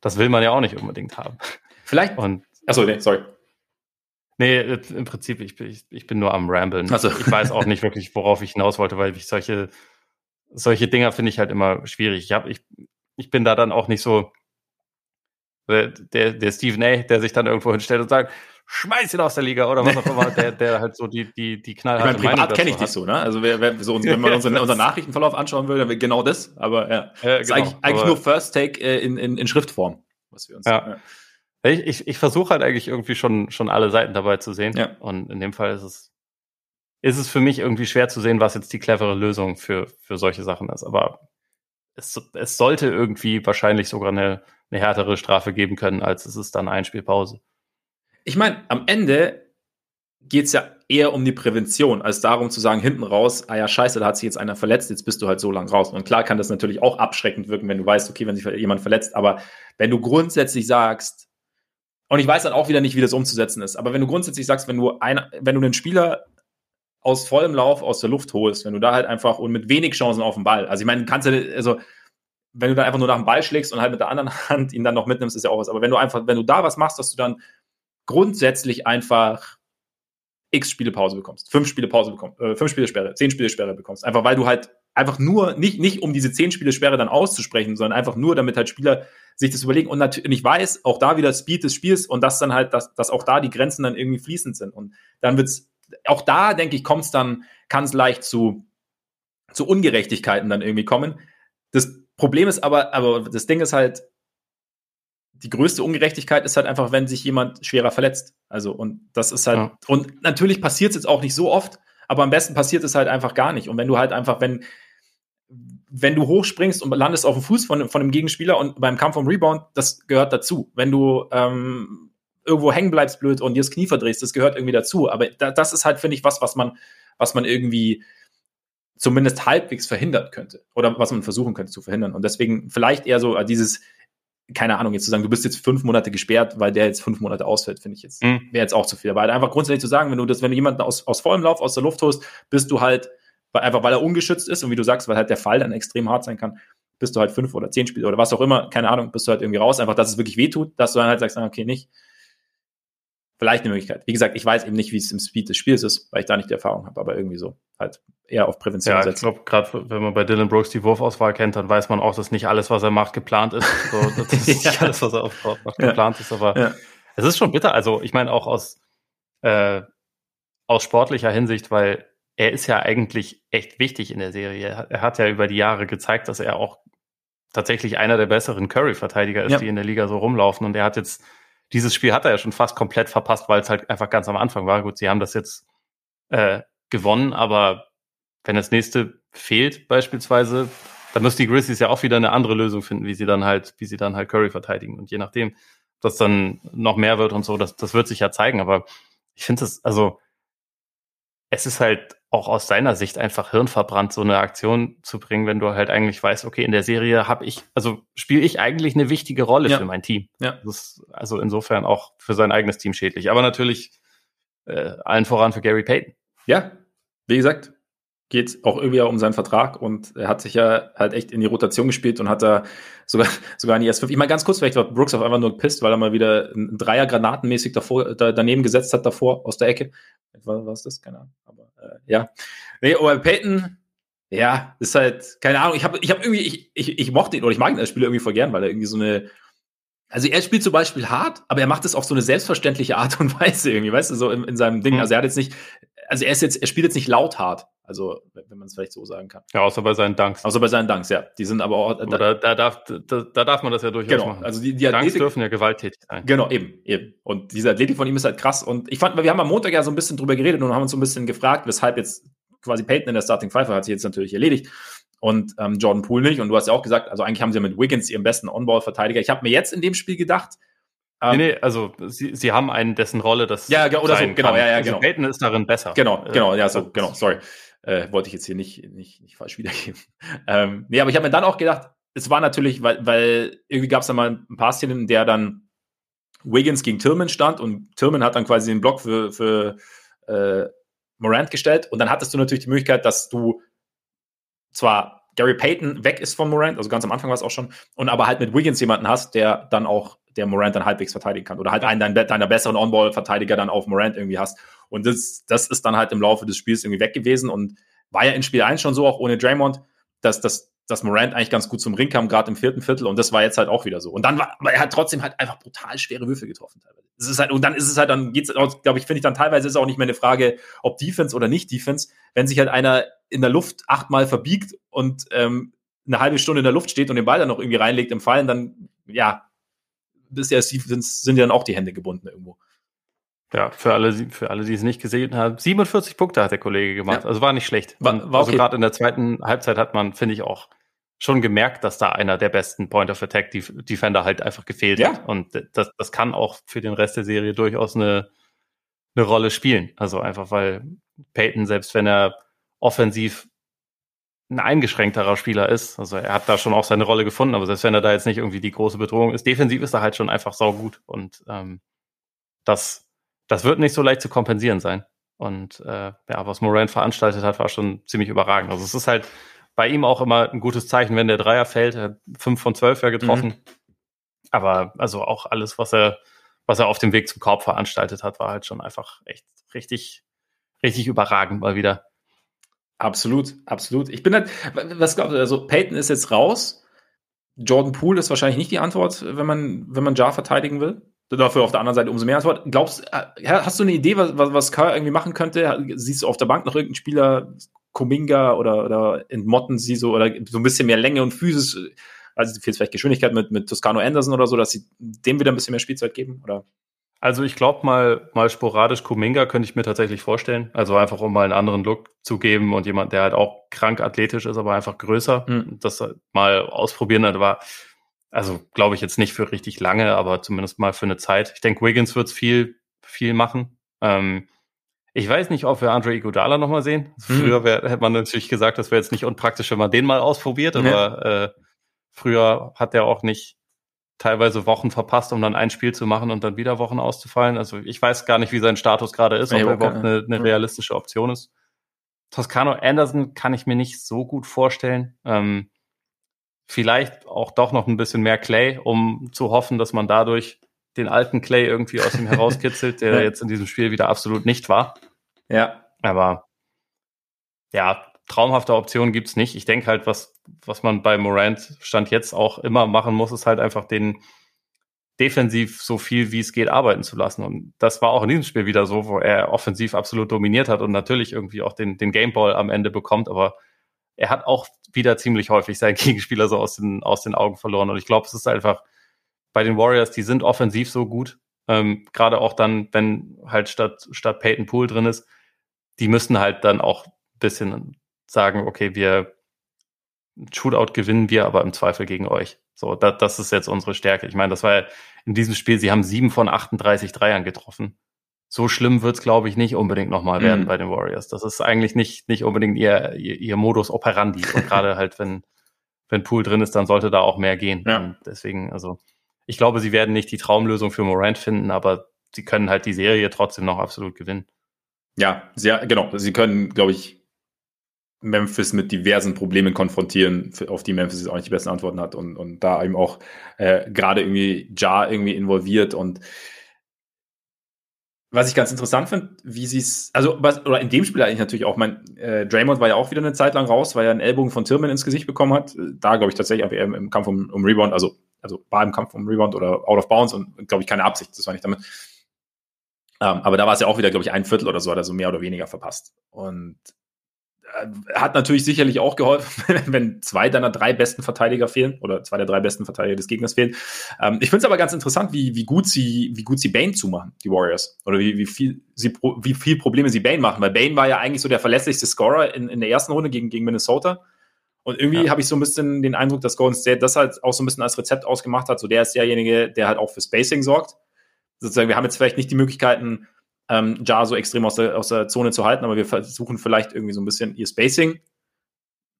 das will man ja auch nicht unbedingt haben. Vielleicht. Und, achso, nee, sorry. Nee, im Prinzip, ich, ich, ich bin nur am Ramblen. Also. Ich weiß auch nicht wirklich, worauf ich hinaus wollte, weil ich solche, solche Dinger finde ich halt immer schwierig. Ich, hab, ich, ich bin da dann auch nicht so der, der Stephen A., der sich dann irgendwo hinstellt und sagt, schmeiß ihn aus der Liga oder was auch immer, der, der halt so die, die, die knallharte ich meine, privat kenne ich dich so, ne? Also wer, wer so, wenn man unseren, unseren <laughs> Nachrichtenverlauf anschauen will, dann wäre genau das, aber ja. ja genau, ist eigentlich, eigentlich nur First Take äh, in, in, in Schriftform, was wir uns. Ja. ja. Ich, ich, ich versuche halt eigentlich irgendwie schon, schon alle Seiten dabei zu sehen. Ja. Und in dem Fall ist es, ist es für mich irgendwie schwer zu sehen, was jetzt die clevere Lösung für, für solche Sachen ist. Aber es, es sollte irgendwie wahrscheinlich sogar eine, eine härtere Strafe geben können, als es ist dann ein Spielpause. Ich meine, am Ende geht es ja eher um die Prävention, als darum zu sagen, hinten raus, ah ja, scheiße, da hat sich jetzt einer verletzt, jetzt bist du halt so lang raus. Und klar kann das natürlich auch abschreckend wirken, wenn du weißt, okay, wenn sich jemand verletzt, aber wenn du grundsätzlich sagst, und ich weiß dann auch wieder nicht, wie das umzusetzen ist, aber wenn du grundsätzlich sagst, wenn du, ein, wenn du einen Spieler aus vollem Lauf aus der Luft holst, wenn du da halt einfach und mit wenig Chancen auf den Ball, also ich meine, kannst du, also wenn du dann einfach nur nach dem Ball schlägst und halt mit der anderen <laughs> Hand ihn dann noch mitnimmst, ist ja auch was. Aber wenn du einfach, wenn du da was machst, dass du dann grundsätzlich einfach x Spiele Pause bekommst, fünf Spiele Pause bekommst, äh, fünf Spiele Sperre, zehn Spiele Sperre bekommst. Einfach weil du halt einfach nur, nicht, nicht um diese zehn Spiele Sperre dann auszusprechen, sondern einfach nur, damit halt Spieler sich das überlegen. Und natürlich, ich weiß, auch da wieder Speed des Spiels und das dann halt, dass, dass auch da die Grenzen dann irgendwie fließend sind. Und dann wird's, auch da, denke ich, kommt's dann, kann es leicht zu, zu Ungerechtigkeiten dann irgendwie kommen. Das Problem ist aber, aber das Ding ist halt, die größte Ungerechtigkeit ist halt einfach, wenn sich jemand schwerer verletzt. Also, und das ist halt, ja. und natürlich passiert es jetzt auch nicht so oft, aber am besten passiert es halt einfach gar nicht. Und wenn du halt einfach, wenn, wenn du hochspringst und landest auf dem Fuß von, von einem Gegenspieler und beim Kampf um Rebound, das gehört dazu. Wenn du ähm, irgendwo hängen bleibst blöd und dir das Knie verdrehst, das gehört irgendwie dazu. Aber da, das ist halt, finde ich, was, was man, was man irgendwie zumindest halbwegs verhindern könnte. Oder was man versuchen könnte zu verhindern. Und deswegen vielleicht eher so dieses, keine Ahnung, jetzt zu sagen, du bist jetzt fünf Monate gesperrt, weil der jetzt fünf Monate ausfällt, finde ich jetzt, mhm. wäre jetzt auch zu viel. Aber halt einfach grundsätzlich zu sagen, wenn du das, wenn du jemanden aus, aus vollem Lauf aus der Luft holst, bist du halt, weil, einfach weil er ungeschützt ist und wie du sagst, weil halt der Fall dann extrem hart sein kann, bist du halt fünf oder zehn Spiele oder was auch immer, keine Ahnung, bist du halt irgendwie raus, einfach, dass es wirklich wehtut, dass du dann halt sagst, okay, nicht. Vielleicht eine Möglichkeit. Wie gesagt, ich weiß eben nicht, wie es im Speed des Spiels ist, weil ich da nicht die Erfahrung habe, aber irgendwie so halt eher auf Prävention ja, setzen. Ich glaube, gerade wenn man bei Dylan Brooks die Wurfauswahl kennt, dann weiß man auch, dass nicht alles, was er macht, geplant ist. So, <laughs> das ist nicht alles, was er macht, geplant ist, aber ja. es ist schon bitter. Also ich meine auch aus, äh, aus sportlicher Hinsicht, weil er ist ja eigentlich echt wichtig in der Serie. Er hat ja über die Jahre gezeigt, dass er auch tatsächlich einer der besseren Curry-Verteidiger ist, ja. die in der Liga so rumlaufen. Und er hat jetzt dieses Spiel hat er ja schon fast komplett verpasst, weil es halt einfach ganz am Anfang war. Gut, sie haben das jetzt äh, gewonnen, aber wenn das nächste fehlt beispielsweise, dann müssen die Grizzlies ja auch wieder eine andere Lösung finden, wie sie dann halt, wie sie dann halt Curry verteidigen. Und je nachdem, dass dann noch mehr wird und so, das, das wird sich ja zeigen. Aber ich finde es, also es ist halt auch aus seiner Sicht einfach hirnverbrannt, so eine Aktion zu bringen, wenn du halt eigentlich weißt, okay, in der Serie habe ich, also spiele ich eigentlich eine wichtige Rolle ja. für mein Team. Ja. Das ist also insofern auch für sein eigenes Team schädlich. Aber natürlich äh, allen voran für Gary Payton. Ja, wie gesagt, geht auch irgendwie um seinen Vertrag und er hat sich ja halt echt in die Rotation gespielt und hat da sogar, <laughs> sogar in die S5. Ich meine, ganz kurz, vielleicht war Brooks auf einmal nur gepisst, weil er mal wieder einen Dreier granatenmäßig davor, da, daneben gesetzt hat davor aus der Ecke. Was, was ist das? Keine Ahnung. Aber äh, ja. Nee, aber Peyton, ja, ist halt, keine Ahnung, ich habe ich hab irgendwie, ich, ich, ich mochte ihn oder ich mag ihn als Spieler irgendwie voll gern, weil er irgendwie so eine, also er spielt zum Beispiel hart, aber er macht es auf so eine selbstverständliche Art und <laughs> Weise irgendwie, weißt du, so in, in seinem Ding. Mhm. Also er hat jetzt nicht, also er ist jetzt, er spielt jetzt nicht laut hart. Also, wenn man es vielleicht so sagen kann. Ja, außer bei seinen Dunks. Außer bei seinen Dunks, ja. Die sind aber auch. Da, Oder da darf, da, da, darf man das ja durchaus genau. machen. Also die, die Dunks Athletik, dürfen ja gewalttätig sein. Genau, eben, eben. Und diese Athletik von ihm ist halt krass. Und ich fand, wir haben am Montag ja so ein bisschen drüber geredet und haben uns so ein bisschen gefragt, weshalb jetzt quasi Peyton in der Starting Five hat sich jetzt natürlich erledigt und ähm, Jordan Poole nicht. Und du hast ja auch gesagt, also eigentlich haben sie ja mit Wiggins ihren besten On-Ball-Verteidiger. Ich habe mir jetzt in dem Spiel gedacht, ähm, nee, nee, also sie, sie haben einen, dessen Rolle das Ja, oder so, genau, ja, ja, also genau. Peyton ist darin besser. Genau, genau, ja, so, genau, sorry. Äh, wollte ich jetzt hier nicht, nicht, nicht falsch wiedergeben. <laughs> Ähm, nee, aber ich habe mir dann auch gedacht, es war natürlich, weil, weil irgendwie gab es da mal ein paar Szenen, in der dann Wiggins gegen Tillman stand und Tillman hat dann quasi den Block für, für äh, Morant gestellt und dann hattest du natürlich die Möglichkeit, dass du zwar Gary Payton weg ist von Morant, also ganz am Anfang war es auch schon, und aber halt mit Wiggins jemanden hast, der dann auch der Morant dann halbwegs verteidigen kann. Oder halt einen deiner, deiner besseren On-Ball-Verteidiger dann auf Morant irgendwie hast. Und das, das ist dann halt im Laufe des Spiels irgendwie weg gewesen und war ja in Spiel 1 schon so, auch ohne Draymond, dass, dass, dass Morant eigentlich ganz gut zum Ring kam, gerade im vierten Viertel. Und das war jetzt halt auch wieder so. Und dann war, aber er hat trotzdem halt einfach brutal schwere Würfe getroffen. Das ist halt, und dann ist es halt, dann geht's, glaube ich, finde ich dann teilweise ist auch nicht mehr eine Frage, ob Defense oder nicht Defense. Wenn sich halt einer in der Luft achtmal verbiegt und ähm, eine halbe Stunde in der Luft steht und den Ball dann noch irgendwie reinlegt im Fallen, dann, ja, bisher sind ja dann auch die Hände gebunden irgendwo. Ja, für alle, für alle, die es nicht gesehen haben, 47 Punkte hat der Kollege gemacht. Ja. Also war nicht schlecht. War, war also okay. gerade in der zweiten Halbzeit hat man, finde ich, auch schon gemerkt, dass da einer der besten Point of Attack Defender halt einfach gefehlt ja. hat. Und das, das kann auch für den Rest der Serie durchaus eine, eine Rolle spielen. Also einfach, weil Peyton, selbst wenn er offensiv ein eingeschränkterer Spieler ist, also er hat da schon auch seine Rolle gefunden, aber selbst wenn er da jetzt nicht irgendwie die große Bedrohung ist, defensiv ist er halt schon einfach saugut. Und ähm, das, das wird nicht so leicht zu kompensieren sein. Und äh, ja, was Moran veranstaltet hat, war schon ziemlich überragend. Also es ist halt bei ihm auch immer ein gutes Zeichen, wenn der Dreier fällt. Er hat fünf von zwölf ja getroffen. Mhm. Aber also auch alles, was er, was er auf dem Weg zum Korb veranstaltet hat, war halt schon einfach echt richtig, richtig überragend mal wieder. Absolut, absolut. Ich bin halt, was glaubst du, also Peyton ist jetzt raus. Jordan Poole ist wahrscheinlich nicht die Antwort, wenn man, wenn man Jar verteidigen will. Dafür auf der anderen Seite umso mehr Antwort. Glaubst, äh, hast du eine Idee, was, was, was Kerr irgendwie machen könnte? Siehst du auf der Bank noch irgendeinen Spieler, Kuminga oder, oder entmotten sie so oder so ein bisschen mehr Länge und Physis, also fehlt vielleicht Geschwindigkeit mit, mit Toscano Anderson oder so, dass sie dem wieder ein bisschen mehr Spielzeit geben? Oder? Also ich glaube mal, mal sporadisch Kuminga könnte ich mir tatsächlich vorstellen. Also einfach um mal einen anderen Look zu geben und jemand, der halt auch krank athletisch ist, aber einfach größer. Mhm. Das mal ausprobieren, das war, also glaube ich jetzt nicht für richtig lange, aber zumindest mal für eine Zeit. Ich denke, Wiggins wird viel, viel machen. Ähm, ich weiß nicht, ob wir Andre Iguodala nochmal sehen. Hm. Früher wär, hätte man natürlich gesagt, das wäre jetzt nicht unpraktisch, wenn man den mal ausprobiert, aber ja. äh, früher hat er auch nicht teilweise Wochen verpasst, um dann ein Spiel zu machen und dann wieder Wochen auszufallen. Also ich weiß gar nicht, wie sein Status gerade ist, ob er überhaupt eine, eine, realistische Option ist. Toscano Anderson kann ich mir nicht so gut vorstellen. Ähm, vielleicht auch doch noch ein bisschen mehr Clay, um zu hoffen, dass man dadurch den alten Clay irgendwie aus ihm herauskitzelt, der <laughs> ja. jetzt in diesem Spiel wieder absolut nicht war. Ja. Aber ja, traumhafte Optionen gibt's nicht. Ich denke halt, was, was man bei Morant Stand jetzt auch immer machen muss, ist halt einfach den defensiv so viel wie es geht arbeiten zu lassen. Und das war auch in diesem Spiel wieder so, wo er offensiv absolut dominiert hat und natürlich irgendwie auch den, den Gameball am Ende bekommt, aber er hat auch wieder ziemlich häufig seinen <laughs> Gegenspieler so aus den, aus den Augen verloren. Und ich glaube, es ist einfach bei den Warriors, die sind offensiv so gut. Ähm, Gerade auch dann, wenn halt statt, statt Peyton Poole drin ist, die müssen halt dann auch ein bisschen sagen, okay, wir Shootout gewinnen wir, aber im Zweifel gegen euch. So, das, das ist jetzt unsere Stärke. Ich meine, das war ja in diesem Spiel, sie haben sieben von 38 Dreiern getroffen. So schlimm wird's, glaube ich, nicht unbedingt nochmal mhm. werden bei den Warriors. Das ist eigentlich nicht, nicht unbedingt ihr, ihr, ihr Modus operandi. Und <laughs> gerade halt, wenn, wenn Pool drin ist, dann sollte da auch mehr gehen. Ja. Und deswegen, also, ich glaube, sie werden nicht die Traumlösung für Morant finden, aber sie können halt die Serie trotzdem noch absolut gewinnen. Ja, sehr, genau. Sie können, glaube ich, Memphis mit diversen Problemen konfrontieren, auf die Memphis auch nicht die besten Antworten hat und, und da eben auch äh, gerade irgendwie Jar irgendwie involviert und was ich ganz interessant finde, wie sie es, also was, oder in dem Spiel eigentlich natürlich auch, mein äh, Draymond war ja auch wieder eine Zeit lang raus, weil er einen Ellbogen von Tillman ins Gesicht bekommen hat. Da glaube ich tatsächlich eher im, Kampf um, um Rebound, also also war im Kampf um Rebound oder out of bounds und glaube ich keine Absicht, das war nicht damit. Ähm, aber da war es ja auch wieder, glaube ich, ein Viertel oder so, hat er so mehr oder weniger verpasst. Und hat natürlich sicherlich auch geholfen, <laughs> wenn zwei deiner drei besten Verteidiger fehlen oder zwei der drei besten Verteidiger des Gegners fehlen. Ähm, ich finde es aber ganz interessant, wie, wie gut sie, wie gut sie Bane zumachen, die Warriors. Oder wie, wie viel sie, wie viel Probleme sie Bane machen, weil Bane war ja eigentlich so der verlässlichste Scorer in, in der ersten Runde gegen, gegen Minnesota. Und irgendwie ja. habe ich so ein bisschen den Eindruck, dass Golden State das halt auch so ein bisschen als Rezept ausgemacht hat. So der ist derjenige, der halt auch für Spacing sorgt. Sozusagen, wir haben jetzt vielleicht nicht die Möglichkeiten, ähm, Jar so extrem aus der, aus der Zone zu halten, aber wir versuchen vielleicht irgendwie so ein bisschen ihr Spacing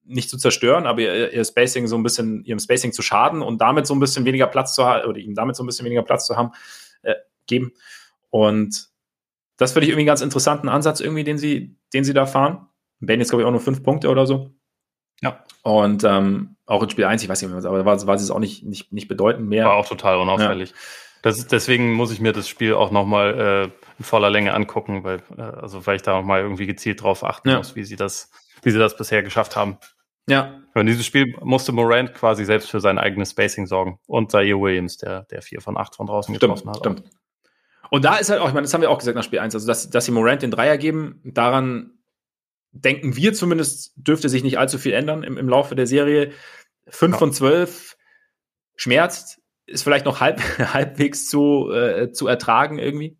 nicht zu zerstören, aber ihr, ihr Spacing so ein bisschen, ihrem Spacing zu schaden und damit so ein bisschen weniger Platz zu haben, oder ihm damit so ein bisschen weniger Platz zu haben, äh, geben. Und das finde ich irgendwie einen ganz interessanten Ansatz, irgendwie, den sie, den sie da fahren. Ben jetzt, glaube ich, auch nur fünf Punkte oder so. Ja. Und ähm, auch in Spiel 1, ich weiß nicht mehr, aber war, war es auch nicht, nicht, nicht bedeutend mehr. War auch total unauffällig. Ja. Das, deswegen muss ich mir das Spiel auch nochmal äh, in voller Länge angucken, weil, äh, also weil ich da nochmal irgendwie gezielt drauf achten ja. muss, wie sie das, wie sie das bisher geschafft haben. Ja. In dieses Spiel musste Morant quasi selbst für sein eigenes Spacing sorgen. Und Zaire Williams, der, der vier von acht von draußen stimmt, getroffen hat. Stimmt. Und da ist halt auch, ich meine, das haben wir auch gesagt nach Spiel 1, also dass, dass sie Morant den Dreier geben, daran denken wir zumindest, dürfte sich nicht allzu viel ändern im, im Laufe der Serie. Fünf ja. von zwölf schmerzt, ist vielleicht noch halb, <laughs> halbwegs zu, äh, zu ertragen irgendwie.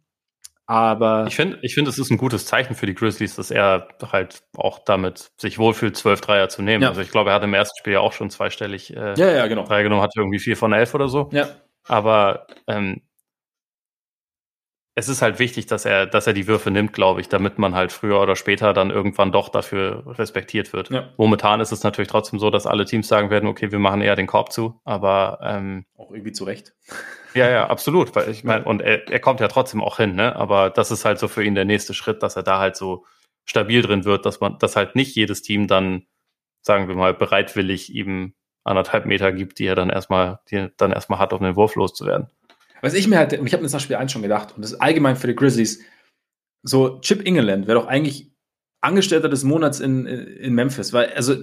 Aber ich finde, ich finde, es ist ein gutes Zeichen für die Grizzlies, dass er halt auch damit sich wohlfühlt, zwölf Dreier zu nehmen. Ja. Also ich glaube, er hat im ersten Spiel ja auch schon zweistellig äh, ja, ja, genau. Dreier genommen, hat irgendwie vier von elf oder so. Ja. Aber ähm, es ist halt wichtig, dass er, dass er die Würfe nimmt, glaube ich, damit man halt früher oder später dann irgendwann doch dafür respektiert wird. Ja. Momentan ist es natürlich trotzdem so, dass alle Teams sagen werden, okay, wir machen eher den Korb zu, aber ähm, auch irgendwie zu Recht. <laughs> Ja, ja, absolut. Weil ich meine, und er, er kommt ja trotzdem auch hin, ne? Aber das ist halt so für ihn der nächste Schritt, dass er da halt so stabil drin wird, dass man, dass halt nicht jedes Team dann, sagen wir mal, bereitwillig ihm anderthalb Meter gibt, die er dann erstmal, die er dann erstmal hat, um den Wurf loszuwerden. Was ich mir halt, ich habe mir das nach Spiel 1 schon gedacht, und das ist allgemein für die Grizzlies, so Chip England wäre doch eigentlich Angestellter des Monats in, in Memphis, weil, also,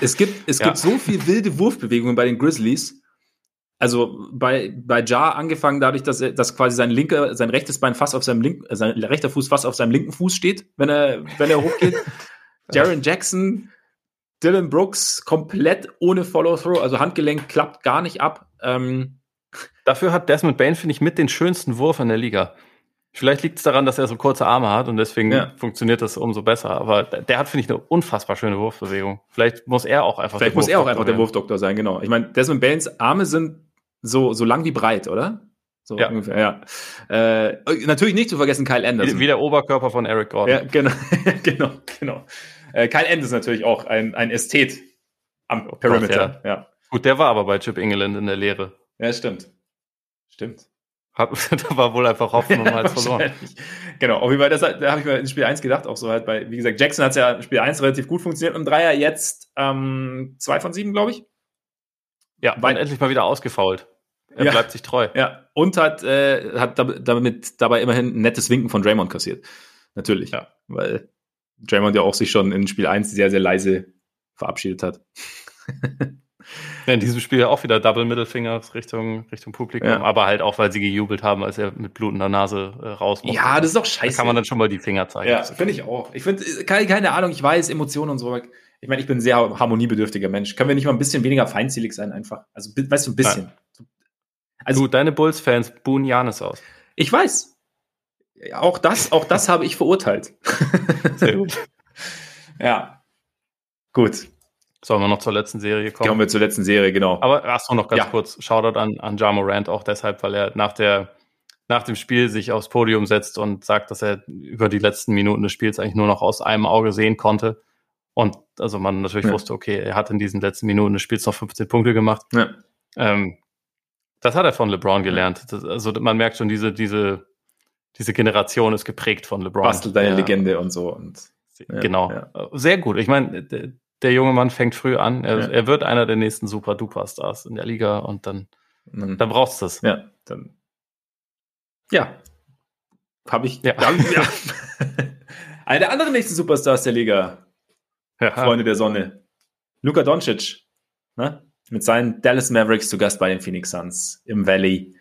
es gibt, es <laughs> ja. gibt so viel wilde Wurfbewegungen bei den Grizzlies. Also bei, bei Jar angefangen dadurch, dass er, dass quasi sein linker, sein rechtes Bein fast auf seinem linken, sein rechter Fuß fast auf seinem linken Fuß steht, wenn er, wenn er hochgeht. <laughs> Jaron Jackson, Dylan Brooks komplett ohne Follow-Through, also Handgelenk klappt gar nicht ab. Ähm, Dafür hat Desmond Bain, finde ich, mit den schönsten Wurf in der Liga. Vielleicht liegt es daran, dass er so kurze Arme hat und deswegen ja. funktioniert das umso besser. Aber der hat, finde ich, eine unfassbar schöne Wurfbewegung. Vielleicht muss er auch einfach Vielleicht muss er auch einfach der Wurfdoktor sein, genau. Ich meine, Desmond Bains Arme sind so, so lang wie breit, oder? So ja. ungefähr, ja. Äh, natürlich nicht zu vergessen Kyle Anderson. Wie, wie der Oberkörper von Eric Gordon. Ja, genau, <laughs> genau, genau. Äh, Kyle Anderson ist natürlich auch ein, ein Ästhet am oh Perimeter, Gott, ja. ja. Gut, der war aber bei Chip England in der Lehre. Ja, stimmt. Stimmt. Hab, <laughs> da war wohl einfach Hoffnung <laughs> ja, halt verloren. Genau, auf jeden Fall, das, da habe ich mir in Spiel 1 gedacht, auch so halt bei, wie gesagt, Jackson hat ja in Spiel 1 relativ gut funktioniert und Dreier jetzt ähm, zwei von sieben, glaube ich. Ja, war endlich mal wieder ausgefault. Er ja, bleibt sich treu. Ja, und hat, äh, hat damit dabei immerhin ein nettes Winken von Draymond kassiert. Natürlich. Ja. Weil Draymond ja auch sich schon in Spiel 1 sehr, sehr leise verabschiedet hat. <laughs> In diesem Spiel auch wieder Double Mittelfinger Richtung, Richtung Publikum, ja. aber halt auch, weil sie gejubelt haben, als er mit blutender Nase äh, raus musste. Ja, das ist doch scheiße. Da kann man dann schon mal die Finger zeigen. Ja, finde ich auch. Ich finde, keine, keine Ahnung, ich weiß, Emotionen und so. Ich meine, ich bin ein sehr harmoniebedürftiger Mensch. Können wir nicht mal ein bisschen weniger feindselig sein einfach? Also, weißt du, ein bisschen. Nein. Also, du, deine Bulls-Fans buhen Janis aus. Ich weiß. Auch das, auch das <laughs> habe ich verurteilt. Sehr gut. <laughs> ja. Gut. Sollen wir noch zur letzten Serie kommen? Kommen wir zur letzten Serie, genau. Aber achso, noch ganz ja. kurz, Shoutout an, an Ja Morant auch deshalb, weil er nach der, nach dem Spiel sich aufs Podium setzt und sagt, dass er über die letzten Minuten des Spiels eigentlich nur noch aus einem Auge sehen konnte. Und also man natürlich ja. wusste, okay, er hat in diesen letzten Minuten des Spiels noch 15 Punkte gemacht. Ja. Ähm, das hat er von LeBron gelernt. Das, also man merkt schon, diese, diese, diese Generation ist geprägt von LeBron. Bastel deine ja. Legende und so. Und, genau. Sehr gut. Ich meine, der junge Mann fängt früh an. Er, ja. er wird einer der nächsten Super-Duper-Stars in der Liga und dann, mhm. dann brauchst du es. Ja, dann. Ja. Habe ich. Ja. Dann, ja. <laughs> einer der anderen nächsten Superstars der Liga. Ja. Freunde der Sonne. Luka Doncic. Ne? Mit seinen Dallas Mavericks zu Gast bei den Phoenix Suns im Valley.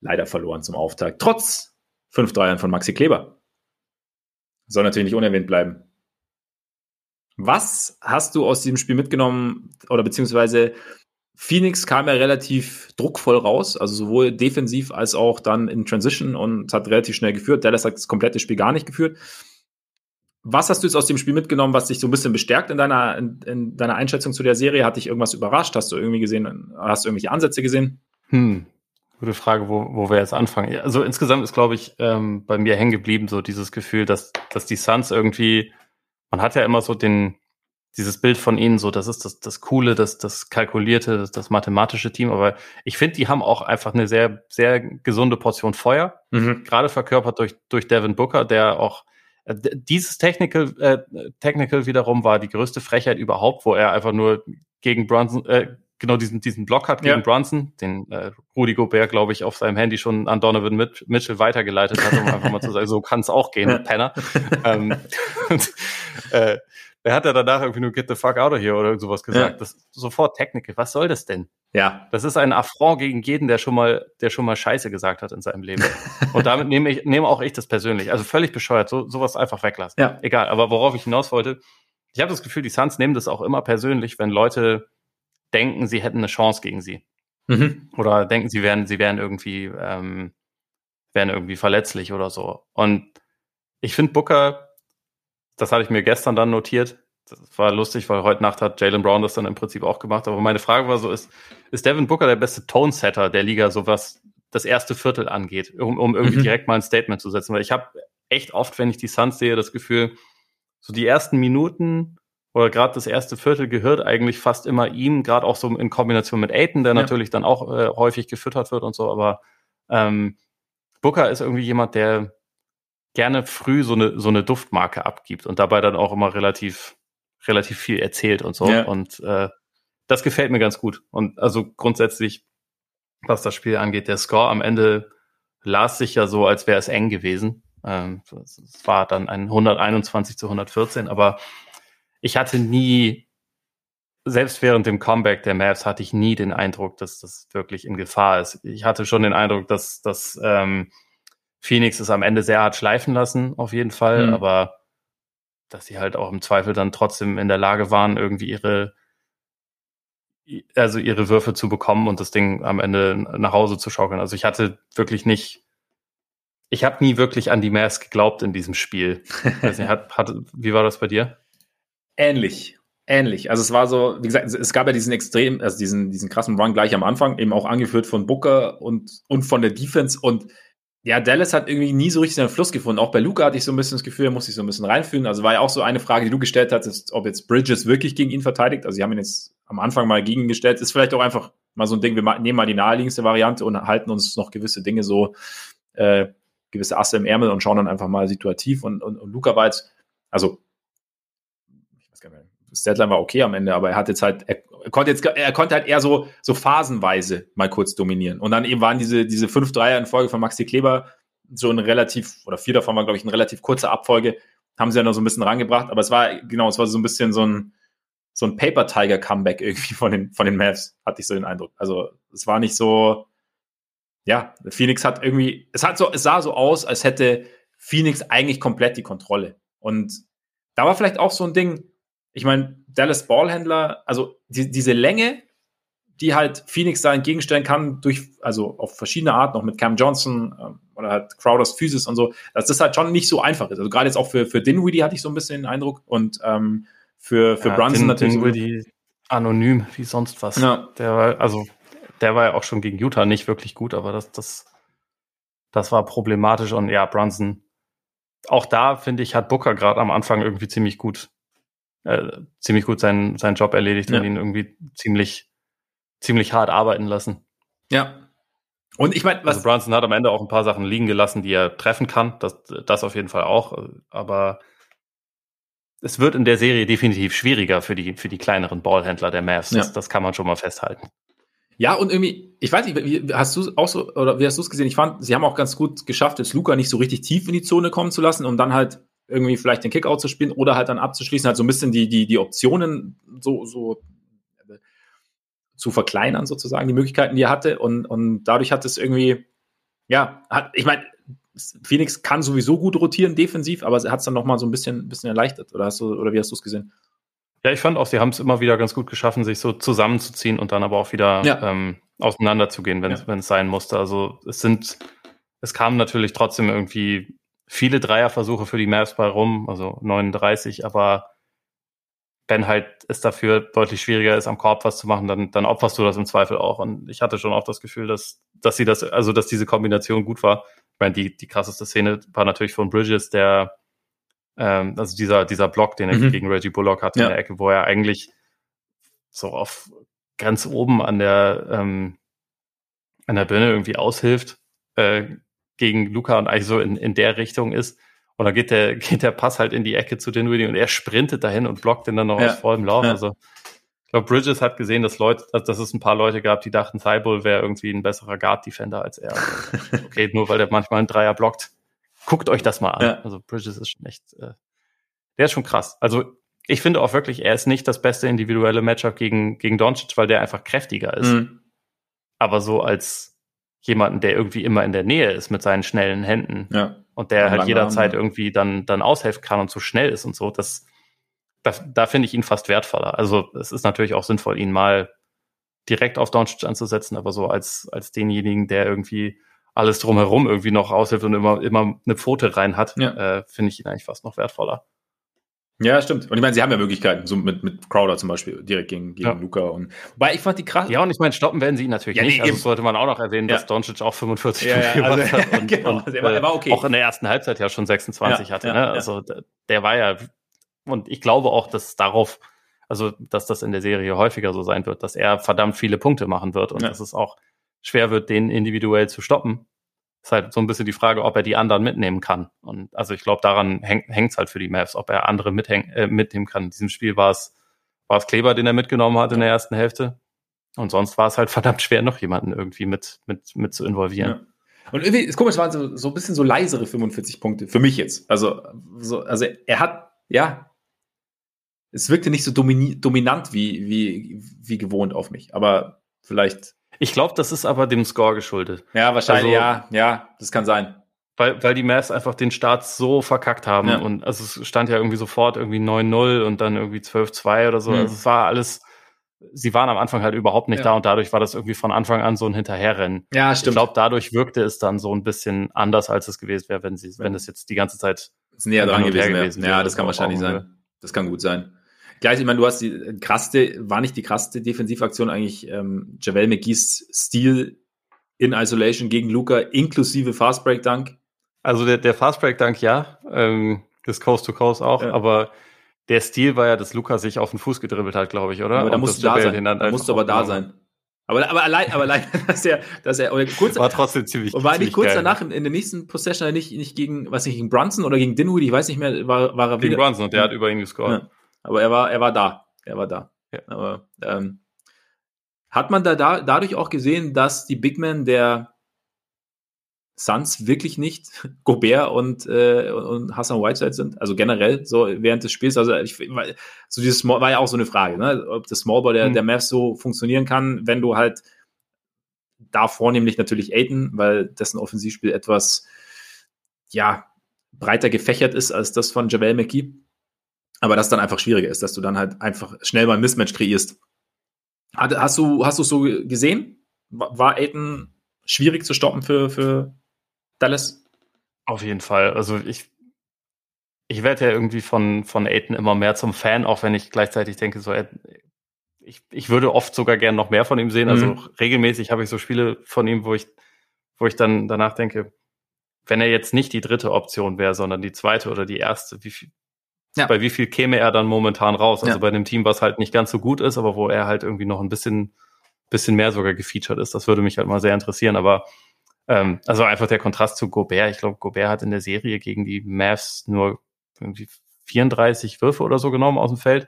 Leider verloren zum Auftakt. Trotz fünf Dreiern von Maxi Kleber. Soll natürlich nicht unerwähnt bleiben. Was hast du aus diesem Spiel mitgenommen oder beziehungsweise Phoenix kam ja relativ druckvoll raus, also sowohl defensiv als auch dann in Transition und hat relativ schnell geführt. Dallas hat das komplette Spiel gar nicht geführt. Was hast du jetzt aus dem Spiel mitgenommen, was dich so ein bisschen bestärkt in deiner, in, in deiner Einschätzung zu der Serie? Hat dich irgendwas überrascht? Hast du irgendwie gesehen, hast du irgendwelche Ansätze gesehen? Hm. Gute Frage, wo, wo wir jetzt anfangen. Also insgesamt ist, glaube ich, ähm, bei mir hängen geblieben so dieses Gefühl, dass, dass die Suns irgendwie man hat ja immer so den, dieses Bild von ihnen, so, das ist das, das Coole, das, das Kalkulierte, das, das mathematische Team, aber ich finde, die haben auch einfach eine sehr, sehr gesunde Portion Feuer, mhm. gerade verkörpert durch, durch Devin Booker, der auch äh, dieses Technical, äh, Technical wiederum war die größte Frechheit überhaupt, wo er einfach nur gegen Brunson, äh, genau diesen, diesen Block hat gegen ja. Brunson, den äh, Rudy Gobert, glaube ich, auf seinem Handy schon an Donovan Mitchell weitergeleitet hat, um einfach mal zu sagen, so kann es auch gehen, Penner. ähm, und, <laughs> äh, er hat ja danach irgendwie nur get the fuck out of here oder sowas gesagt. Ja. Das sofort Technical. Was soll das denn? Ja. Das ist ein Affront gegen jeden, der schon mal, der schon mal Scheiße gesagt hat in seinem Leben. <laughs> Und damit nehme ich, nehme auch ich das persönlich. Also völlig bescheuert. So, sowas einfach weglassen. Ja. Egal. Aber worauf ich hinaus wollte, ich habe das Gefühl, die Suns nehmen das auch immer persönlich, wenn Leute denken, sie hätten eine Chance gegen sie. Mhm. Oder denken, sie wären, sie wären irgendwie, ähm, wären irgendwie verletzlich oder so. Und ich finde Booker, das hatte ich mir gestern dann notiert. Das war lustig, weil heute Nacht hat Jalen Brown das dann im Prinzip auch gemacht. Aber meine Frage war so, ist, ist Devin Booker der beste Tone-Setter der Liga, so was das erste Viertel angeht, um, um irgendwie mhm. direkt mal ein Statement zu setzen? Weil ich habe echt oft, wenn ich die Suns sehe, das Gefühl, so die ersten Minuten oder gerade das erste Viertel gehört eigentlich fast immer ihm, gerade auch so in Kombination mit Aiton, der ja. natürlich dann auch äh, häufig gefüttert wird und so, aber ähm, Booker ist irgendwie jemand, der gerne früh so eine, so eine Duftmarke abgibt und dabei dann auch immer relativ, relativ viel erzählt und so. Ja. Und äh, das gefällt mir ganz gut. Und also grundsätzlich, was das Spiel angeht, der Score am Ende las sich ja so, als wäre es eng gewesen. Ähm, es war dann ein 121 zu 114, aber ich hatte nie, selbst während dem Comeback der Mavs, hatte ich nie den Eindruck, dass das wirklich in Gefahr ist. Ich hatte schon den Eindruck, dass, dass ähm, Phoenix es am Ende sehr hart schleifen lassen, auf jeden Fall, mhm. aber dass sie halt auch im Zweifel dann trotzdem in der Lage waren, irgendwie ihre also ihre Würfe zu bekommen und das Ding am Ende nach Hause zu schaukeln. Also ich hatte wirklich nicht ich habe nie wirklich an die Mavs geglaubt in diesem Spiel. <laughs> Nicht, hat, hat, wie war das bei dir? Ähnlich. Ähnlich. Also es war so, wie gesagt, es gab ja diesen extrem, also diesen, diesen krassen Run gleich am Anfang, eben auch angeführt von Booker und, und von der Defense. Und ja, Dallas hat irgendwie nie so richtig seinen Fluss gefunden. Auch bei Luca hatte ich so ein bisschen das Gefühl, er muss sich so ein bisschen reinfühlen. Also war ja auch so eine Frage, die du gestellt hast, ob jetzt Bridges wirklich gegen ihn verteidigt. Also sie haben ihn jetzt am Anfang mal gegen ihn gestellt. Ist vielleicht auch einfach mal so ein Ding, wir nehmen mal die naheliegendste Variante und halten uns noch gewisse Dinge so äh, gewisse Asse im Ärmel und schauen dann einfach mal situativ. Und, und, und Luca war jetzt, also, das Deadline war okay am Ende, aber er hat jetzt halt, er, konnte jetzt, er konnte halt eher so, so phasenweise mal kurz dominieren. Und dann eben waren diese, diese fünf Dreier in Folge von Maxi Kleber so ein relativ, oder vier davon waren, glaube ich, eine relativ kurze Abfolge, haben sie ja noch so ein bisschen rangebracht, aber es war, genau, es war so ein bisschen so ein, so ein Paper Tiger Comeback irgendwie von den, von den Mavs, hatte ich so den Eindruck. Also, es war nicht so, ja, Phoenix hat irgendwie, es hat so, es sah so aus, als hätte Phoenix eigentlich komplett die Kontrolle. Und da war vielleicht auch so ein Ding, ich meine, Dallas Ballhändler, also die, diese Länge, die halt Phoenix da entgegenstellen kann, durch, also auf verschiedene Arten, auch mit Cam Johnson ähm, oder halt Crowders Physis und so, dass das halt schon nicht so einfach ist. Also gerade jetzt auch für, für Dinwiddie hatte ich so ein bisschen den Eindruck und ähm, für, für ja, Brunson Din, natürlich. Dinwiddie anonym wie sonst was. Ja. Der war, also der war ja auch schon gegen Utah nicht wirklich gut, aber das, das, das war problematisch. Und ja, Brunson, auch da finde ich, hat Booker gerade am Anfang irgendwie ziemlich gut, äh, ziemlich gut seinen, seinen Job erledigt ja. und ihn irgendwie ziemlich, ziemlich hart arbeiten lassen. Ja. Und ich meine, was. Also Brunson hat am Ende auch ein paar Sachen liegen gelassen, die er treffen kann. Das, das auf jeden Fall auch. Aber es wird in der Serie definitiv schwieriger für die, für die kleineren Ballhändler der Mavs. Das, ja. das kann man schon mal festhalten. Ja, und irgendwie, ich weiß nicht, wie, hast du auch so, oder wie hast du es gesehen? Ich fand, sie haben auch ganz gut geschafft, jetzt Luca nicht so richtig tief in die Zone kommen zu lassen und dann halt irgendwie vielleicht den Kickout zu spielen oder halt dann abzuschließen, halt so ein bisschen die, die, die Optionen so, so äh, zu verkleinern, sozusagen, die Möglichkeiten, die er hatte. Und, und dadurch hat es irgendwie, ja, hat, ich meine, Phoenix kann sowieso gut rotieren defensiv, aber er hat es dann nochmal so ein bisschen, bisschen erleichtert. Oder hast du, oder wie hast du es gesehen? Ja, ich fand auch, sie haben es immer wieder ganz gut geschaffen, sich so zusammenzuziehen und dann aber auch wieder ja. ähm, auseinanderzugehen, wenn ja. es sein musste. Also es sind, es kamen natürlich trotzdem irgendwie viele Dreierversuche für die Mavs bei rum, also 39, aber wenn halt es dafür deutlich schwieriger ist, am Korb was zu machen, dann, dann opferst du das im Zweifel auch. Und ich hatte schon auch das Gefühl, dass, dass sie das, also dass diese Kombination gut war. Ich meine, die, die krasseste Szene war natürlich von Bridges, der ähm, also dieser, dieser Block, den er mhm. gegen Reggie Bullock hatte ja. in der Ecke, wo er eigentlich so auf ganz oben an der, ähm, an der Birne irgendwie aushilft äh, gegen Luca und eigentlich so in, in der Richtung ist. Und dann geht der, <laughs> geht der Pass halt in die Ecke zu Dinwiddie und er sprintet dahin und blockt den dann noch ja. aus vollem Lauf. Ja. Also ich glaube, Bridges hat gesehen, dass Leute, dass es ein paar Leute gab, die dachten, Thibault wäre irgendwie ein besserer Guard-Defender als er. <laughs> okay, nur weil der manchmal einen Dreier blockt, guckt euch das mal an. Ja. Also Bridges ist schon echt, äh, der ist schon krass. Also ich finde auch wirklich, er ist nicht das beste individuelle Matchup gegen, gegen Doncic, weil der einfach kräftiger ist. Mhm. Aber so als jemanden, der irgendwie immer in der Nähe ist mit seinen schnellen Händen ja. und der halt jederzeit Arme. irgendwie dann, dann aushelfen kann und so schnell ist und so, das, da, da finde ich ihn fast wertvoller. Also es ist natürlich auch sinnvoll, ihn mal direkt auf Doncic anzusetzen, aber so als, als denjenigen, der irgendwie alles drumherum irgendwie noch aushilft und immer, immer eine Pfote rein hat, ja. äh, finde ich ihn eigentlich fast noch wertvoller. Ja, stimmt. Und ich meine, sie haben ja Möglichkeiten, so mit, mit Crowder zum Beispiel, direkt gegen, gegen ja. Luca. Und, wobei ich fand die krass. Ja, und ich meine, stoppen werden sie ihn natürlich ja, nicht. Nee, also sollte man auch noch erwähnen, ja. dass Doncic auch 45 ja, ja, also, hat <laughs> und, genau, und, also er, war, er war okay. auch in der ersten Halbzeit ja schon 26 hatte. ne? Also der war ja, und ich glaube auch, dass darauf, also dass das in der Serie häufiger so sein wird, dass er verdammt viele Punkte machen wird und dass es auch schwer wird, den individuell zu stoppen ist halt so ein bisschen die Frage, ob er die anderen mitnehmen kann. Und also ich glaube, daran hängt es halt für die Mavs, ob er andere mithäng, äh, mitnehmen kann. In diesem Spiel war es war es Kleber, den er mitgenommen hat in der ersten Hälfte. Und sonst war es halt <laughs> verdammt schwer, noch jemanden irgendwie mit, mit, mit zu involvieren. Ja. Und irgendwie, ist komisch, waren so, so ein bisschen so leisere 45 Punkte, für mich jetzt. Also, so, also er hat, ja, es wirkte nicht so dominant wie, wie, wie gewohnt auf mich. Aber vielleicht ich glaube, das ist aber dem Score geschuldet. Ja, wahrscheinlich, also, ja, ja, das kann sein. Weil, weil die Mavs einfach den Start so verkackt haben. Ja. Und also es stand ja irgendwie sofort irgendwie 9-0 und dann irgendwie 12-2 oder so. Mhm. Also es war alles, sie waren am Anfang halt überhaupt nicht ja. da und dadurch war das irgendwie von Anfang an so ein Hinterherrennen. Ja, stimmt. Ich glaube, dadurch wirkte es dann so ein bisschen anders, als es gewesen wäre, wenn sie, wenn es jetzt die ganze Zeit näher dran gewesen, gewesen wäre. Ja, das kann wahrscheinlich sein. Das kann gut sein. Gleich, ich meine, du hast die krasse, war nicht die krasse Defensivaktion eigentlich ähm, Javel McGee's Stil in Isolation gegen Luca inklusive Fast Break Dunk? Also der, der Fast Break Dunk ja, ähm, das Coast to Coast auch, ja. aber der Stil war ja, dass Luca sich auf den Fuß gedribbelt hat, glaube ich, oder? Aber da musst du da sein. Da musst du aber da sein. Aber, aber allein, aber allein, <laughs> dass er, dass er, oder kurz, war trotzdem ziemlich, und war nicht kurz geil. danach in, in, der nächsten Possession nicht, nicht gegen, was nicht, gegen Brunson oder gegen Dinwiddie, ich weiß nicht mehr, war, war er gegen wieder. Brunson und der hat über ihn gescored. Ja. Aber er war, er war da. Er war da. Ja. Aber ähm, hat man da, da dadurch auch gesehen, dass die Big Men der Suns wirklich nicht <laughs> Gobert und, äh, und Hassan Whiteside sind? Also generell so während des Spiels. Also ich, so dieses Small, war ja auch so eine Frage, ne? ob das Smallball der, mhm. der Mavs so funktionieren kann, wenn du halt da vornehmlich natürlich Aiden, weil dessen Offensivspiel etwas ja breiter gefächert ist als das von Javel McKee aber das dann einfach schwieriger ist, dass du dann halt einfach schnell mal ein Mismatch kreierst. Hast du, hast du so gesehen? War Aiden schwierig zu stoppen für, für Dallas? Auf jeden Fall. Also ich, ich werde ja irgendwie von, von Aiden immer mehr zum Fan, auch wenn ich gleichzeitig denke, so, ich, ich würde oft sogar gern noch mehr von ihm sehen. Also mhm. regelmäßig habe ich so Spiele von ihm, wo ich, wo ich dann danach denke, wenn er jetzt nicht die dritte Option wäre, sondern die zweite oder die erste, wie viel, ja. Bei wie viel käme er dann momentan raus? Also ja. bei einem Team, was halt nicht ganz so gut ist, aber wo er halt irgendwie noch ein bisschen, bisschen mehr sogar gefeatured ist. Das würde mich halt mal sehr interessieren. Aber ähm, also einfach der Kontrast zu Gobert. Ich glaube, Gobert hat in der Serie gegen die Mavs nur irgendwie 34 Würfe oder so genommen aus dem Feld.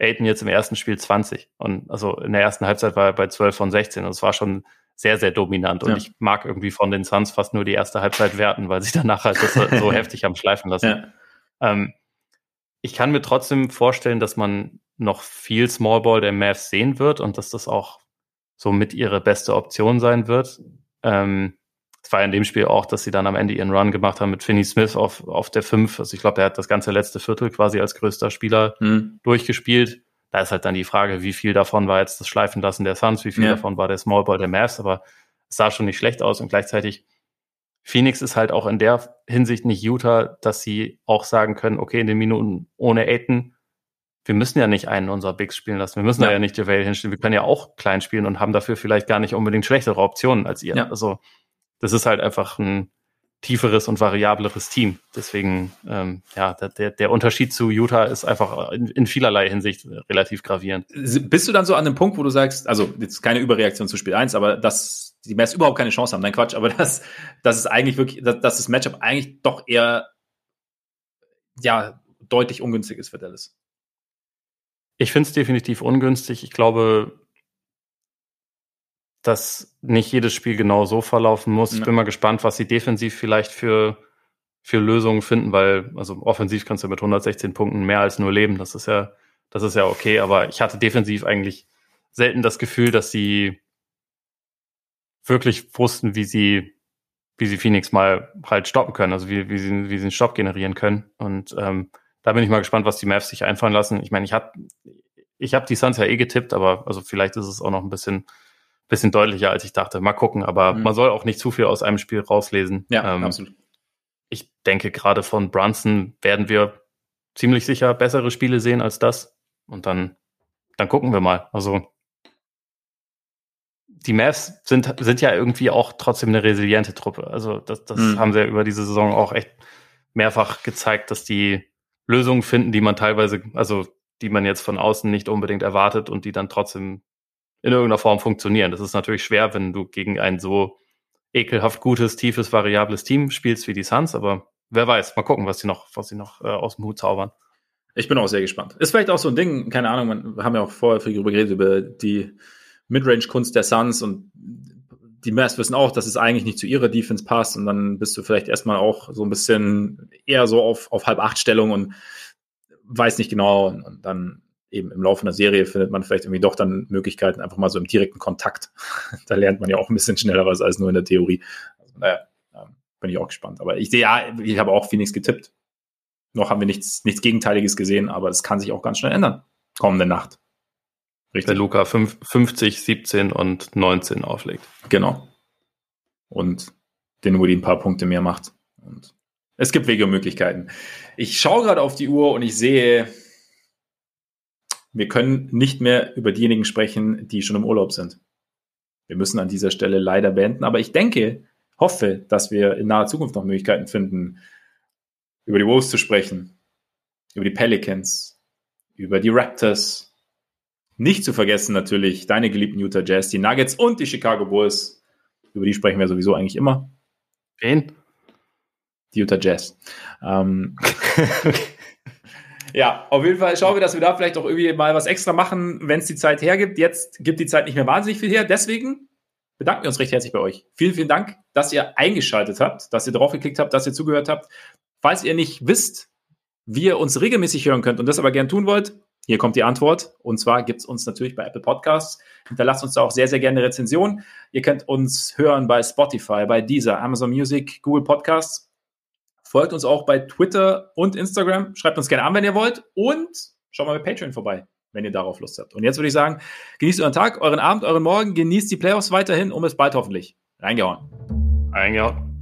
Aiden jetzt im ersten Spiel 20. Und also in der ersten Halbzeit war er bei 12 von 16. Und es war schon sehr, sehr dominant. Und ja. ich mag irgendwie von den Suns fast nur die erste Halbzeit werten, weil sie <laughs> danach halt das so <laughs> heftig haben schleifen lassen. Ja. Ähm, ich kann mir trotzdem vorstellen, dass man noch viel Smallball der Mavs sehen wird und dass das auch so mit ihre beste Option sein wird. Ähm, es war in dem Spiel auch, dass sie dann am Ende ihren Run gemacht haben mit Finney Smith auf, auf der 5. Also ich glaube, er hat das ganze letzte Viertel quasi als größter Spieler mhm. durchgespielt. Da ist halt dann die Frage, wie viel davon war jetzt das Schleifen lassen der Suns, wie viel ja. davon war der Smallball der Mavs, aber es sah schon nicht schlecht aus und gleichzeitig Phoenix ist halt auch in der Hinsicht nicht Utah, dass sie auch sagen können, okay, in den Minuten ohne Aiden, wir müssen ja nicht einen unserer Bigs spielen lassen. Wir müssen ja, da ja nicht JaVale hinstellen. Wir können ja auch klein spielen und haben dafür vielleicht gar nicht unbedingt schlechtere Optionen als ihr. Ja. Also das ist halt einfach ein tieferes und variableres Team. Deswegen, ähm, ja, der, der Unterschied zu Utah ist einfach in, in vielerlei Hinsicht relativ gravierend. Bist du dann so an dem Punkt, wo du sagst, also jetzt keine Überreaktion zu Spiel 1, aber dass die Mavs überhaupt keine Chance haben. Nein, Quatsch, aber das, das ist eigentlich wirklich, dass, dass das Matchup eigentlich doch eher, ja, deutlich ungünstig ist für Dallas. Ich finde es definitiv ungünstig. Ich glaube, dass nicht jedes Spiel genau so verlaufen muss. Ja. Ich bin mal gespannt, was sie defensiv vielleicht für, für Lösungen finden, weil, also offensiv kannst du mit 116 Punkten mehr als nur leben. Das ist ja, das ist ja okay. Aber ich hatte defensiv eigentlich selten das Gefühl, dass sie wirklich wussten, wie sie, wie sie Phoenix mal halt stoppen können, also wie, wie, sie, wie sie einen Stopp generieren können. Und ähm, da bin ich mal gespannt, was die Mavs sich einfallen lassen. Ich meine, ich habe ich hab die Suns ja eh getippt, aber also vielleicht ist es auch noch ein bisschen, bisschen deutlicher, als ich dachte. Mal gucken, aber mhm. man soll auch nicht zu viel aus einem Spiel rauslesen. Ja, ähm, absolut. Ich denke, gerade von Brunson werden wir ziemlich sicher bessere Spiele sehen als das. Und dann, dann gucken wir mal. Also die Mavs sind, sind ja irgendwie auch trotzdem eine resiliente Truppe. Also das, das mhm. haben sie ja über diese Saison auch echt mehrfach gezeigt, dass die Lösungen finden, die man teilweise, also die man jetzt von außen nicht unbedingt erwartet und die dann trotzdem in irgendeiner Form funktionieren. Das ist natürlich schwer, wenn du gegen ein so ekelhaft gutes, tiefes, variables Team spielst wie die Suns, aber wer weiß, mal gucken, was sie noch, was sie noch äh, aus dem Hut zaubern. Ich bin auch sehr gespannt. Ist vielleicht auch so ein Ding, keine Ahnung, wir haben ja auch vorher viel darüber geredet, über die Midrange-Kunst der Suns und die Mavs wissen auch, dass es eigentlich nicht zu ihrer Defense passt und dann bist du vielleicht erstmal auch so ein bisschen eher so auf, auf halb acht Stellung und weiß nicht genau und, und dann eben im Laufe einer Serie findet man vielleicht irgendwie doch dann Möglichkeiten, einfach mal so im direkten Kontakt. <laughs> da lernt man ja auch ein bisschen schneller was als nur in der Theorie. Also, naja, bin ich auch gespannt. Aber ich sehe ja, ich habe auch Phoenix getippt. Noch haben wir nichts, nichts Gegenteiliges gesehen, aber es kann sich auch ganz schnell ändern. Kommende Nacht. Richtig. Wenn Luca 50, 17 und 19 auflegt. Genau. Und den Woody ein paar Punkte mehr macht. Und es gibt Wege und Möglichkeiten. Ich schaue gerade auf die Uhr und ich sehe, wir können nicht mehr über diejenigen sprechen, die schon im Urlaub sind. Wir müssen an dieser Stelle leider beenden, aber ich denke, hoffe, dass wir in naher Zukunft noch Möglichkeiten finden, über die Wolves zu sprechen, über die Pelicans, über die Raptors. Nicht zu vergessen natürlich deine geliebten Utah Jazz, die Nuggets und die Chicago Bulls. Über die sprechen wir sowieso eigentlich immer. Wen? Die Utah Jazz. Ähm, <laughs> ja, auf jeden Fall schauen wir, dass wir da vielleicht auch irgendwie mal was extra machen, wenn es die Zeit hergibt. Jetzt gibt die Zeit nicht mehr wahnsinnig viel her. Deswegen bedanken wir uns recht herzlich bei euch. Vielen, vielen Dank, dass ihr eingeschaltet habt, dass ihr drauf geklickt habt, dass ihr zugehört habt. Falls ihr nicht wisst, wie ihr uns regelmäßig hören könnt und das aber gern tun wollt, hier kommt die Antwort. Und zwar gibt es uns natürlich bei Apple Podcasts. Hinterlasst uns da auch sehr, sehr gerne eine Rezension. Ihr könnt uns hören bei Spotify, bei Deezer, Amazon Music, Google Podcasts. Folgt uns auch bei Twitter und Instagram. Schreibt uns gerne an, wenn ihr wollt. Und schaut mal bei Patreon vorbei, wenn ihr darauf Lust habt. Und jetzt würde ich sagen, genießt euren Tag, euren Abend, euren Morgen, genießt die Playoffs weiterhin und bis bald hoffentlich. Reingehauen. Reingehauen.